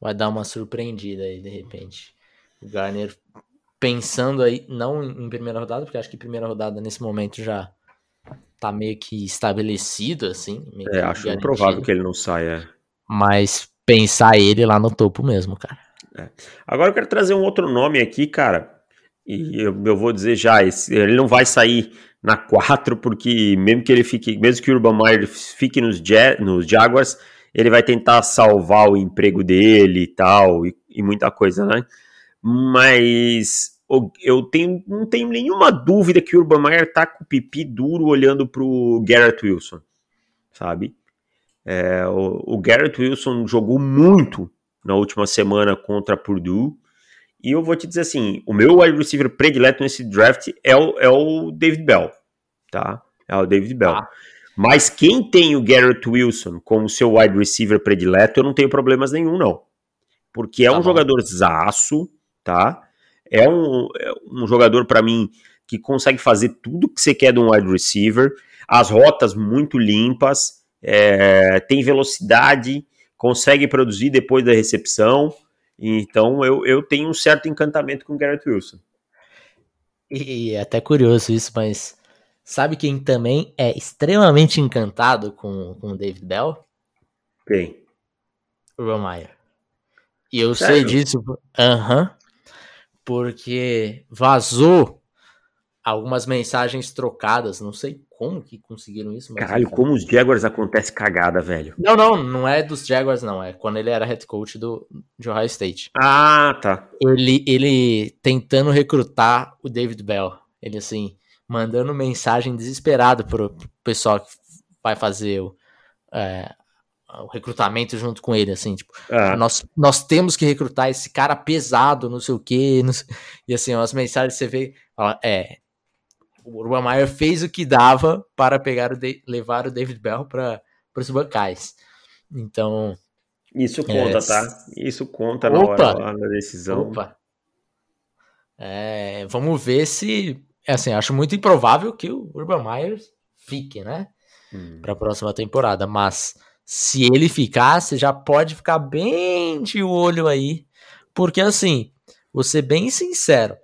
vai dar uma surpreendida aí, de repente. O Garner pensando aí, não em primeira rodada, porque acho que primeira rodada nesse momento já tá meio que estabelecido, assim. é, acho improvável que ele não saia. Mas pensar ele lá no topo mesmo, cara. É. Agora eu quero trazer um outro nome aqui, cara. E eu, eu vou dizer já, esse, ele não vai sair na 4, porque mesmo que ele fique, mesmo que o Urban Meyer fique nos, nos Jaguars, ele vai tentar salvar o emprego dele e tal, e, e muita coisa, né? Mas eu tenho, não tenho nenhuma dúvida que o Urban Meyer tá com o pipi duro olhando pro Garrett Wilson, sabe? É, o, o Garrett Wilson jogou muito na última semana contra Purdue. E eu vou te dizer assim, o meu wide receiver predileto nesse draft é o, é o David Bell, tá? É o David Bell. Ah. Mas quem tem o Garrett Wilson como seu wide receiver predileto, eu não tenho problemas nenhum, não. Porque é tá um bom. jogador zaço, tá? É um, é um jogador, para mim, que consegue fazer tudo que você quer de um wide receiver. As rotas muito limpas, é, tem velocidade, consegue produzir depois da recepção. Então eu, eu tenho um certo encantamento com o Garrett Wilson. E é até curioso isso, mas sabe quem também é extremamente encantado com, com o David Bell? Quem? O Romeyer. E eu Sério? sei disso, aham, porque vazou algumas mensagens trocadas, não sei como que conseguiram isso. Caralho, como os Jaguars acontece cagada, velho. Não, não, não é dos Jaguars, não. É quando ele era head coach do, de Ohio State. Ah, tá. Ele, ele tentando recrutar o David Bell. Ele, assim, mandando mensagem desesperado pro, pro pessoal que vai fazer o, é, o recrutamento junto com ele, assim, tipo, ah. nós, nós temos que recrutar esse cara pesado, não sei o quê, sei, e assim, as mensagens você vê, é, o Urban Meyer fez o que dava para pegar o levar o David Bell para os bancais. Então. Isso conta, é... tá? Isso conta na opa, hora da decisão. Opa. É, vamos ver se. É assim, acho muito improvável que o Urban Meyer fique, né? Hum. Para a próxima temporada. Mas se ele ficar, você já pode ficar bem de olho aí. Porque assim, vou ser bem sincero.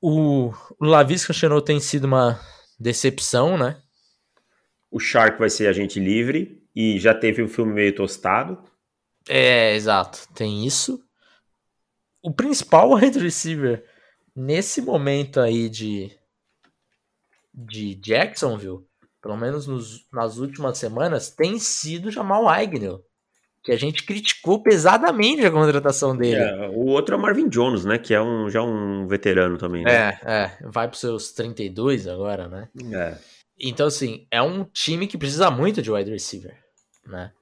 O, o Lavisca Chenot tem sido uma decepção, né? O Shark vai ser agente livre e já teve um filme meio tostado. É, exato. Tem isso. O principal wide receiver nesse momento aí de, de Jacksonville, pelo menos nos, nas últimas semanas, tem sido Jamal Agnew que a gente criticou pesadamente a contratação dele. É, o outro é o Marvin Jones, né? Que é um, já um veterano também. Né? É, é. Vai para seus 32 agora, né? É. Então, assim, é um time que precisa muito de wide receiver, né?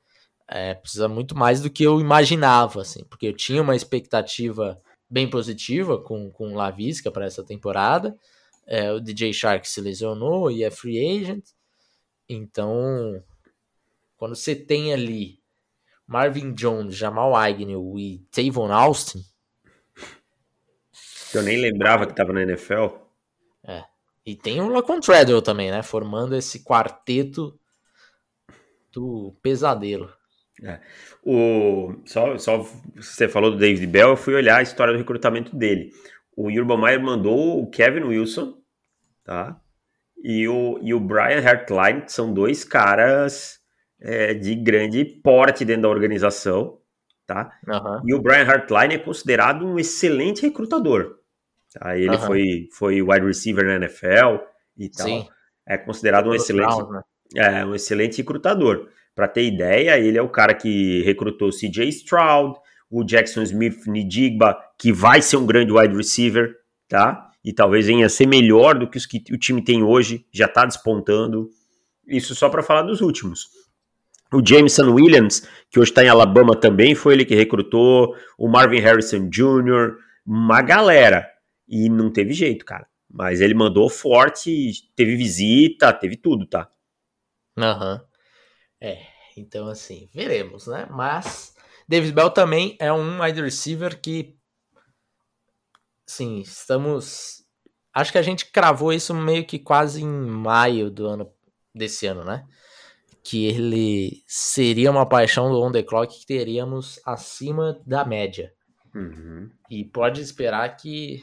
É, precisa muito mais do que eu imaginava, assim, porque eu tinha uma expectativa bem positiva com, com Lavisca para essa temporada. É, o DJ Shark se lesionou e é free agent. Então, quando você tem ali Marvin Jones, Jamal Agnew e Tavon Austin. Eu nem lembrava que tava na NFL. É. E tem o Lacon Treadwell também, né? Formando esse quarteto do pesadelo. É. O, só, só você falou do David Bell, eu fui olhar a história do recrutamento dele. O Urban Meyer mandou o Kevin Wilson, tá? E o, e o Brian Hartline, que são dois caras é, de grande porte dentro da organização, tá? Uhum. E o Brian Hartline é considerado um excelente recrutador. Tá? Ele uhum. foi, foi wide receiver na NFL e tal. Sim. É considerado um excelente, né? é, um excelente recrutador. Para ter ideia, ele é o cara que recrutou o CJ Stroud, o Jackson Smith Nidigba, que vai ser um grande wide receiver, tá? E talvez venha a ser melhor do que os que o time tem hoje, já está despontando. Isso só para falar dos últimos. O Jameson Williams, que hoje está em Alabama também, foi ele que recrutou. O Marvin Harrison Jr., uma galera. E não teve jeito, cara. Mas ele mandou forte, teve visita, teve tudo, tá? Aham. Uhum. É, então assim, veremos, né? Mas David Bell também é um wide receiver que. Sim, estamos. Acho que a gente cravou isso meio que quase em maio do ano desse ano, né? Que ele seria uma paixão do On The Clock que teríamos acima da média. Uhum. E pode esperar que.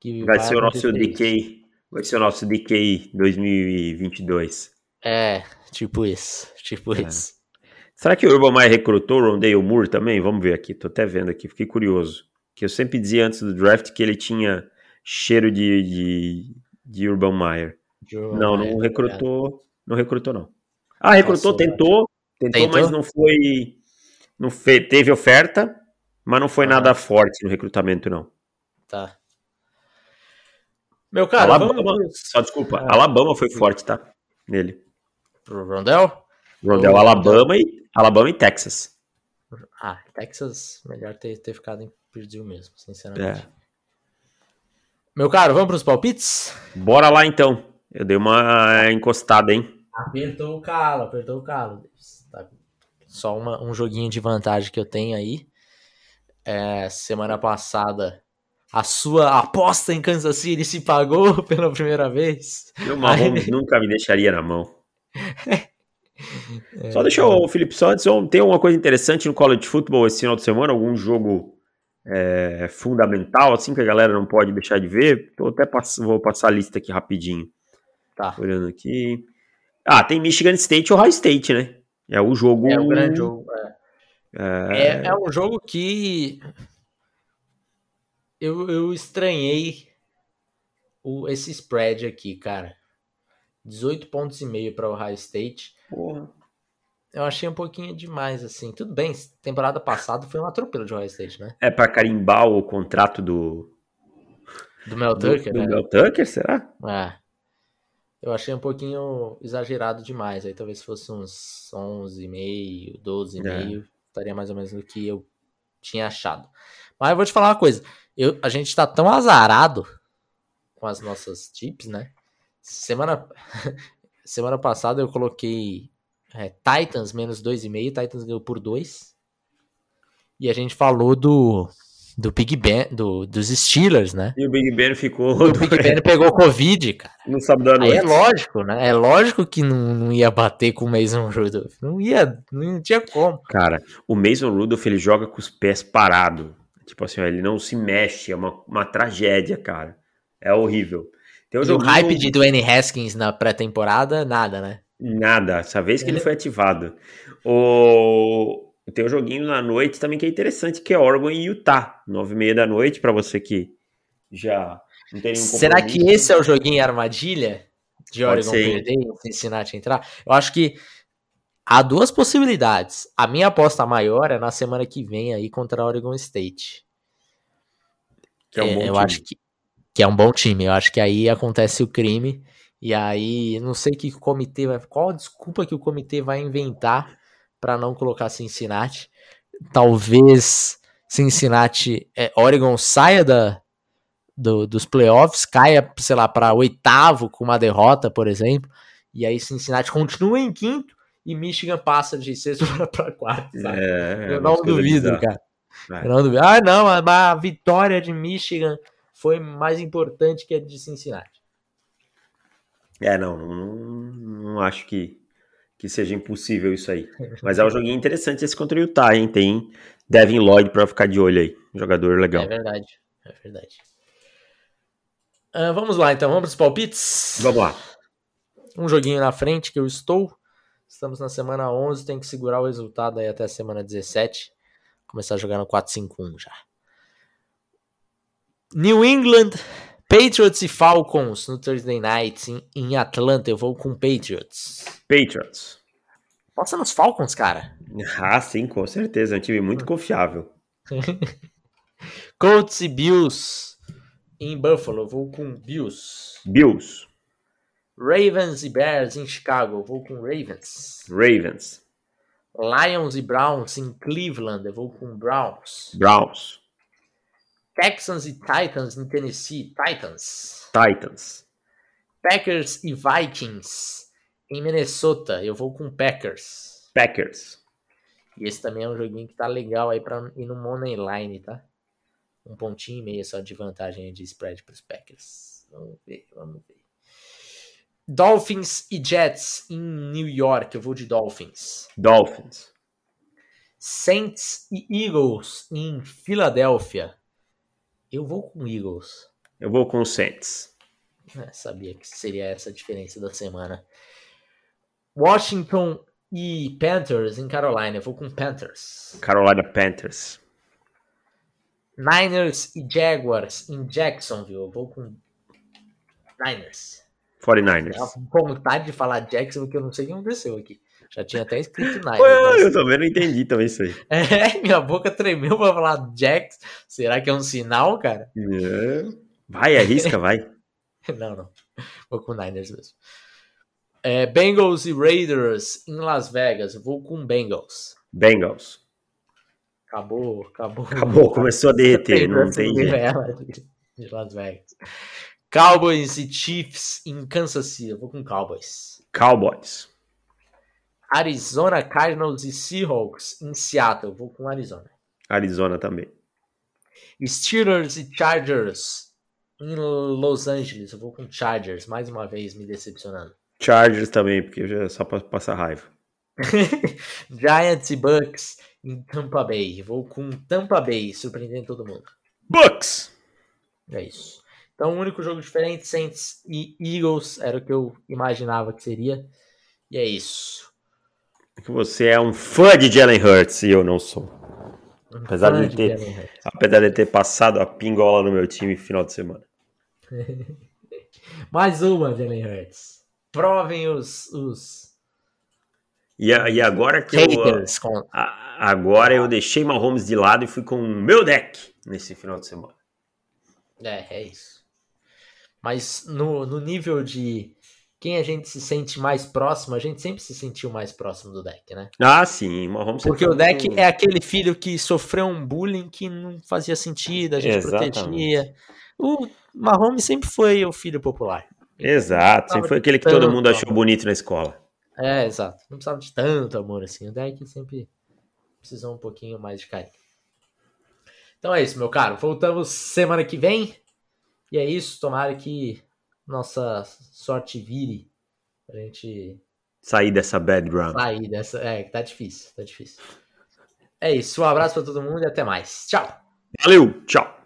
que vai, vai ser o nosso DK. Vai ser o nosso DK 2022. É, tipo isso. Tipo é. isso. Será que o Urban Meyer recrutou o Rondale Moore também? Vamos ver aqui, tô até vendo aqui, fiquei curioso. Que eu sempre dizia antes do draft que ele tinha cheiro de, de, de Urban Meyer. Urban não, Meyer, não recrutou. É. Não recrutou, não. Ah, recrutou, Nossa, tentou, tentou, tentou, mas não foi. Não fe, teve oferta, mas não foi ah. nada forte no recrutamento, não. Tá. Meu cara, Alabama, vamos... só desculpa, ah, Alabama foi forte, tá? Nele. Pro Rondell? Rondell, Alabama e, Alabama e Texas. Ah, Texas, melhor ter, ter ficado em Purdue mesmo, sinceramente. É. Meu caro, vamos para os palpites? Bora lá então. Eu dei uma encostada, hein? Apertou o calo, apertou o calo. Tá. Só uma, um joguinho de vantagem que eu tenho aí. É, semana passada, a sua aposta em Kansas City se pagou pela primeira vez. Meu Mahomes nunca me deixaria na mão. É, só deixa o Felipe só antes, tem alguma coisa interessante no college football esse final de semana? Algum jogo é, fundamental, assim, que a galera não pode deixar de ver? Eu até passo, vou passar a lista aqui rapidinho. Tá. Olhando aqui. Ah, tem Michigan State e Ohio State, né? É o jogo. É o grande jogo. É, é... é, é um jogo que eu, eu estranhei o, esse spread aqui, cara. 18 pontos e meio para o Ohio State. Porra. Eu achei um pouquinho demais, assim. Tudo bem, temporada passada foi um atropelo de Ohio State, né? É para carimbar o contrato do. Do Mel Tucker, do, né? Do Mel Tucker, será? É. Eu achei um pouquinho exagerado demais. Aí talvez fosse uns 11,5, 12,5. É. Estaria mais ou menos no que eu tinha achado. Mas eu vou te falar uma coisa. Eu, a gente tá tão azarado com as nossas tips, né? Semana, semana passada eu coloquei é, Titans menos 2,5, Titans ganhou por 2. E a gente falou do do Big Ben, do, dos Steelers, né? E o Big Ben ficou. O Big Ben pegou Covid, cara. Não sabe dar Aí é lógico, né? É lógico que não, não ia bater com o Mason Rudolph. Não ia, não tinha como. Cara, o Mason Rudolph ele joga com os pés parados. Tipo assim, ele não se mexe, é uma, uma tragédia, cara. É horrível. Tem um e o hype de Dwayne Haskins na pré-temporada, nada, né? Nada, essa vez que é. ele foi ativado. O... Tem um joguinho na noite também que é interessante, que é Oregon e Utah, nove e meia da noite, para você que já não tem nenhum Será que esse é o joguinho armadilha de Oregon perder e Cincinnati entrar? Eu acho que há duas possibilidades. A minha aposta maior é na semana que vem aí contra a Oregon State. Que é um bom é, eu time. acho que, que é um bom time. Eu acho que aí acontece o crime. E aí, não sei que o comitê vai. Qual a desculpa que o comitê vai inventar para não colocar Cincinnati? Talvez Cincinnati, é, Oregon saia da, do, dos playoffs, caia, sei lá, para oitavo com uma derrota, por exemplo. E aí Cincinnati continua em quinto e Michigan passa de sexto para quarto. Sabe? É, Eu não duvido, cara. Eu não duvido. Ah, não, a, a vitória de Michigan foi mais importante que a de Cincinnati. É, não, não, não acho que, que seja impossível isso aí. Mas é um joguinho interessante esse contra o Utah, hein? Tem Devin Lloyd para ficar de olho aí. Jogador legal. É verdade, é verdade. Uh, vamos lá, então, vamos para os palpites? Vamos lá. Um joguinho na frente que eu estou. Estamos na semana 11, tem que segurar o resultado aí até a semana 17. Começar a jogar no 4-5-1 já. New England Patriots e Falcons no Thursday Night em, em Atlanta. Eu vou com Patriots. Patriots. Posta nos Falcons, cara. Ah, sim, com certeza. É um time muito confiável. Colts e Bills em Buffalo. Vou com Bills. Bills. Ravens e Bears em Chicago. Vou com Ravens. Ravens. Lions e Browns em Cleveland. Eu vou com Browns. Browns. Texans e Titans em Tennessee. Titans. Titans. Packers e Vikings em Minnesota. Eu vou com Packers. Packers. E esse também é um joguinho que tá legal aí para ir no Money Line, tá? Um pontinho e meio só de vantagem de spread para os Packers. Vamos ver, vamos ver. Dolphins e Jets em New York. Eu vou de Dolphins. Dolphins. Saints e Eagles em Filadélfia. Eu vou com Eagles. Eu vou com Saints. É, sabia que seria essa a diferença da semana. Washington e Panthers em Carolina. Eu vou com Panthers. Carolina Panthers. Niners e Jaguars em Jacksonville. Eu vou com Niners. 49ers. Com vontade de falar Jacksonville, que eu não sei o que aconteceu aqui. Já tinha até escrito Niners. mas... Eu também não entendi também isso aí. É, minha boca tremeu pra falar Jax. Será que é um sinal, cara? É. Vai, arrisca, vai. não, não. Vou com Niners mesmo. É, Bengals e Raiders em Las Vegas. Eu vou com Bengals. Bengals. Acabou, acabou. Acabou, começou a derreter, não tem jeito. De Las Vegas. Cowboys e Chiefs em Kansas City. Eu vou com Cowboys. Cowboys. Arizona Cardinals e Seahawks em Seattle. Eu vou com Arizona. Arizona também. Steelers e Chargers em Los Angeles. Eu vou com Chargers, mais uma vez me decepcionando. Chargers também, porque já é só para passar raiva. Giants e Bucks em Tampa Bay. Vou com Tampa Bay, surpreendendo todo mundo. Bucks! É isso. Então, o único jogo diferente, Saints e Eagles, era o que eu imaginava que seria. E é isso. Você é um fã de Jalen Hurts e eu não sou. Um apesar, de, de ter, apesar de ter passado a pingola no meu time no final de semana. Mais uma, Jalen Hurts. Provem os. os... E, e agora que eu. Com... agora eu deixei Mahomes de lado e fui com o meu deck nesse final de semana. É, é isso. Mas no, no nível de quem a gente se sente mais próximo, a gente sempre se sentiu mais próximo do deck, né? Ah, sim, Mahomes Porque o deck é aquele filho que sofreu um bullying que não fazia sentido, a gente Exatamente. protegia. O Mahomes sempre foi o filho popular. Exato, sempre foi aquele que todo mundo achou bonito na escola. É, exato. Não precisava de tanto amor assim. O deck sempre precisou um pouquinho mais de carinho. Então é isso, meu caro. Voltamos semana que vem. E é isso. Tomara que nossa sorte vire pra gente sair dessa bad run. Sair dessa. É, tá difícil, tá difícil. É isso. Um abraço para todo mundo e até mais. Tchau. Valeu, tchau.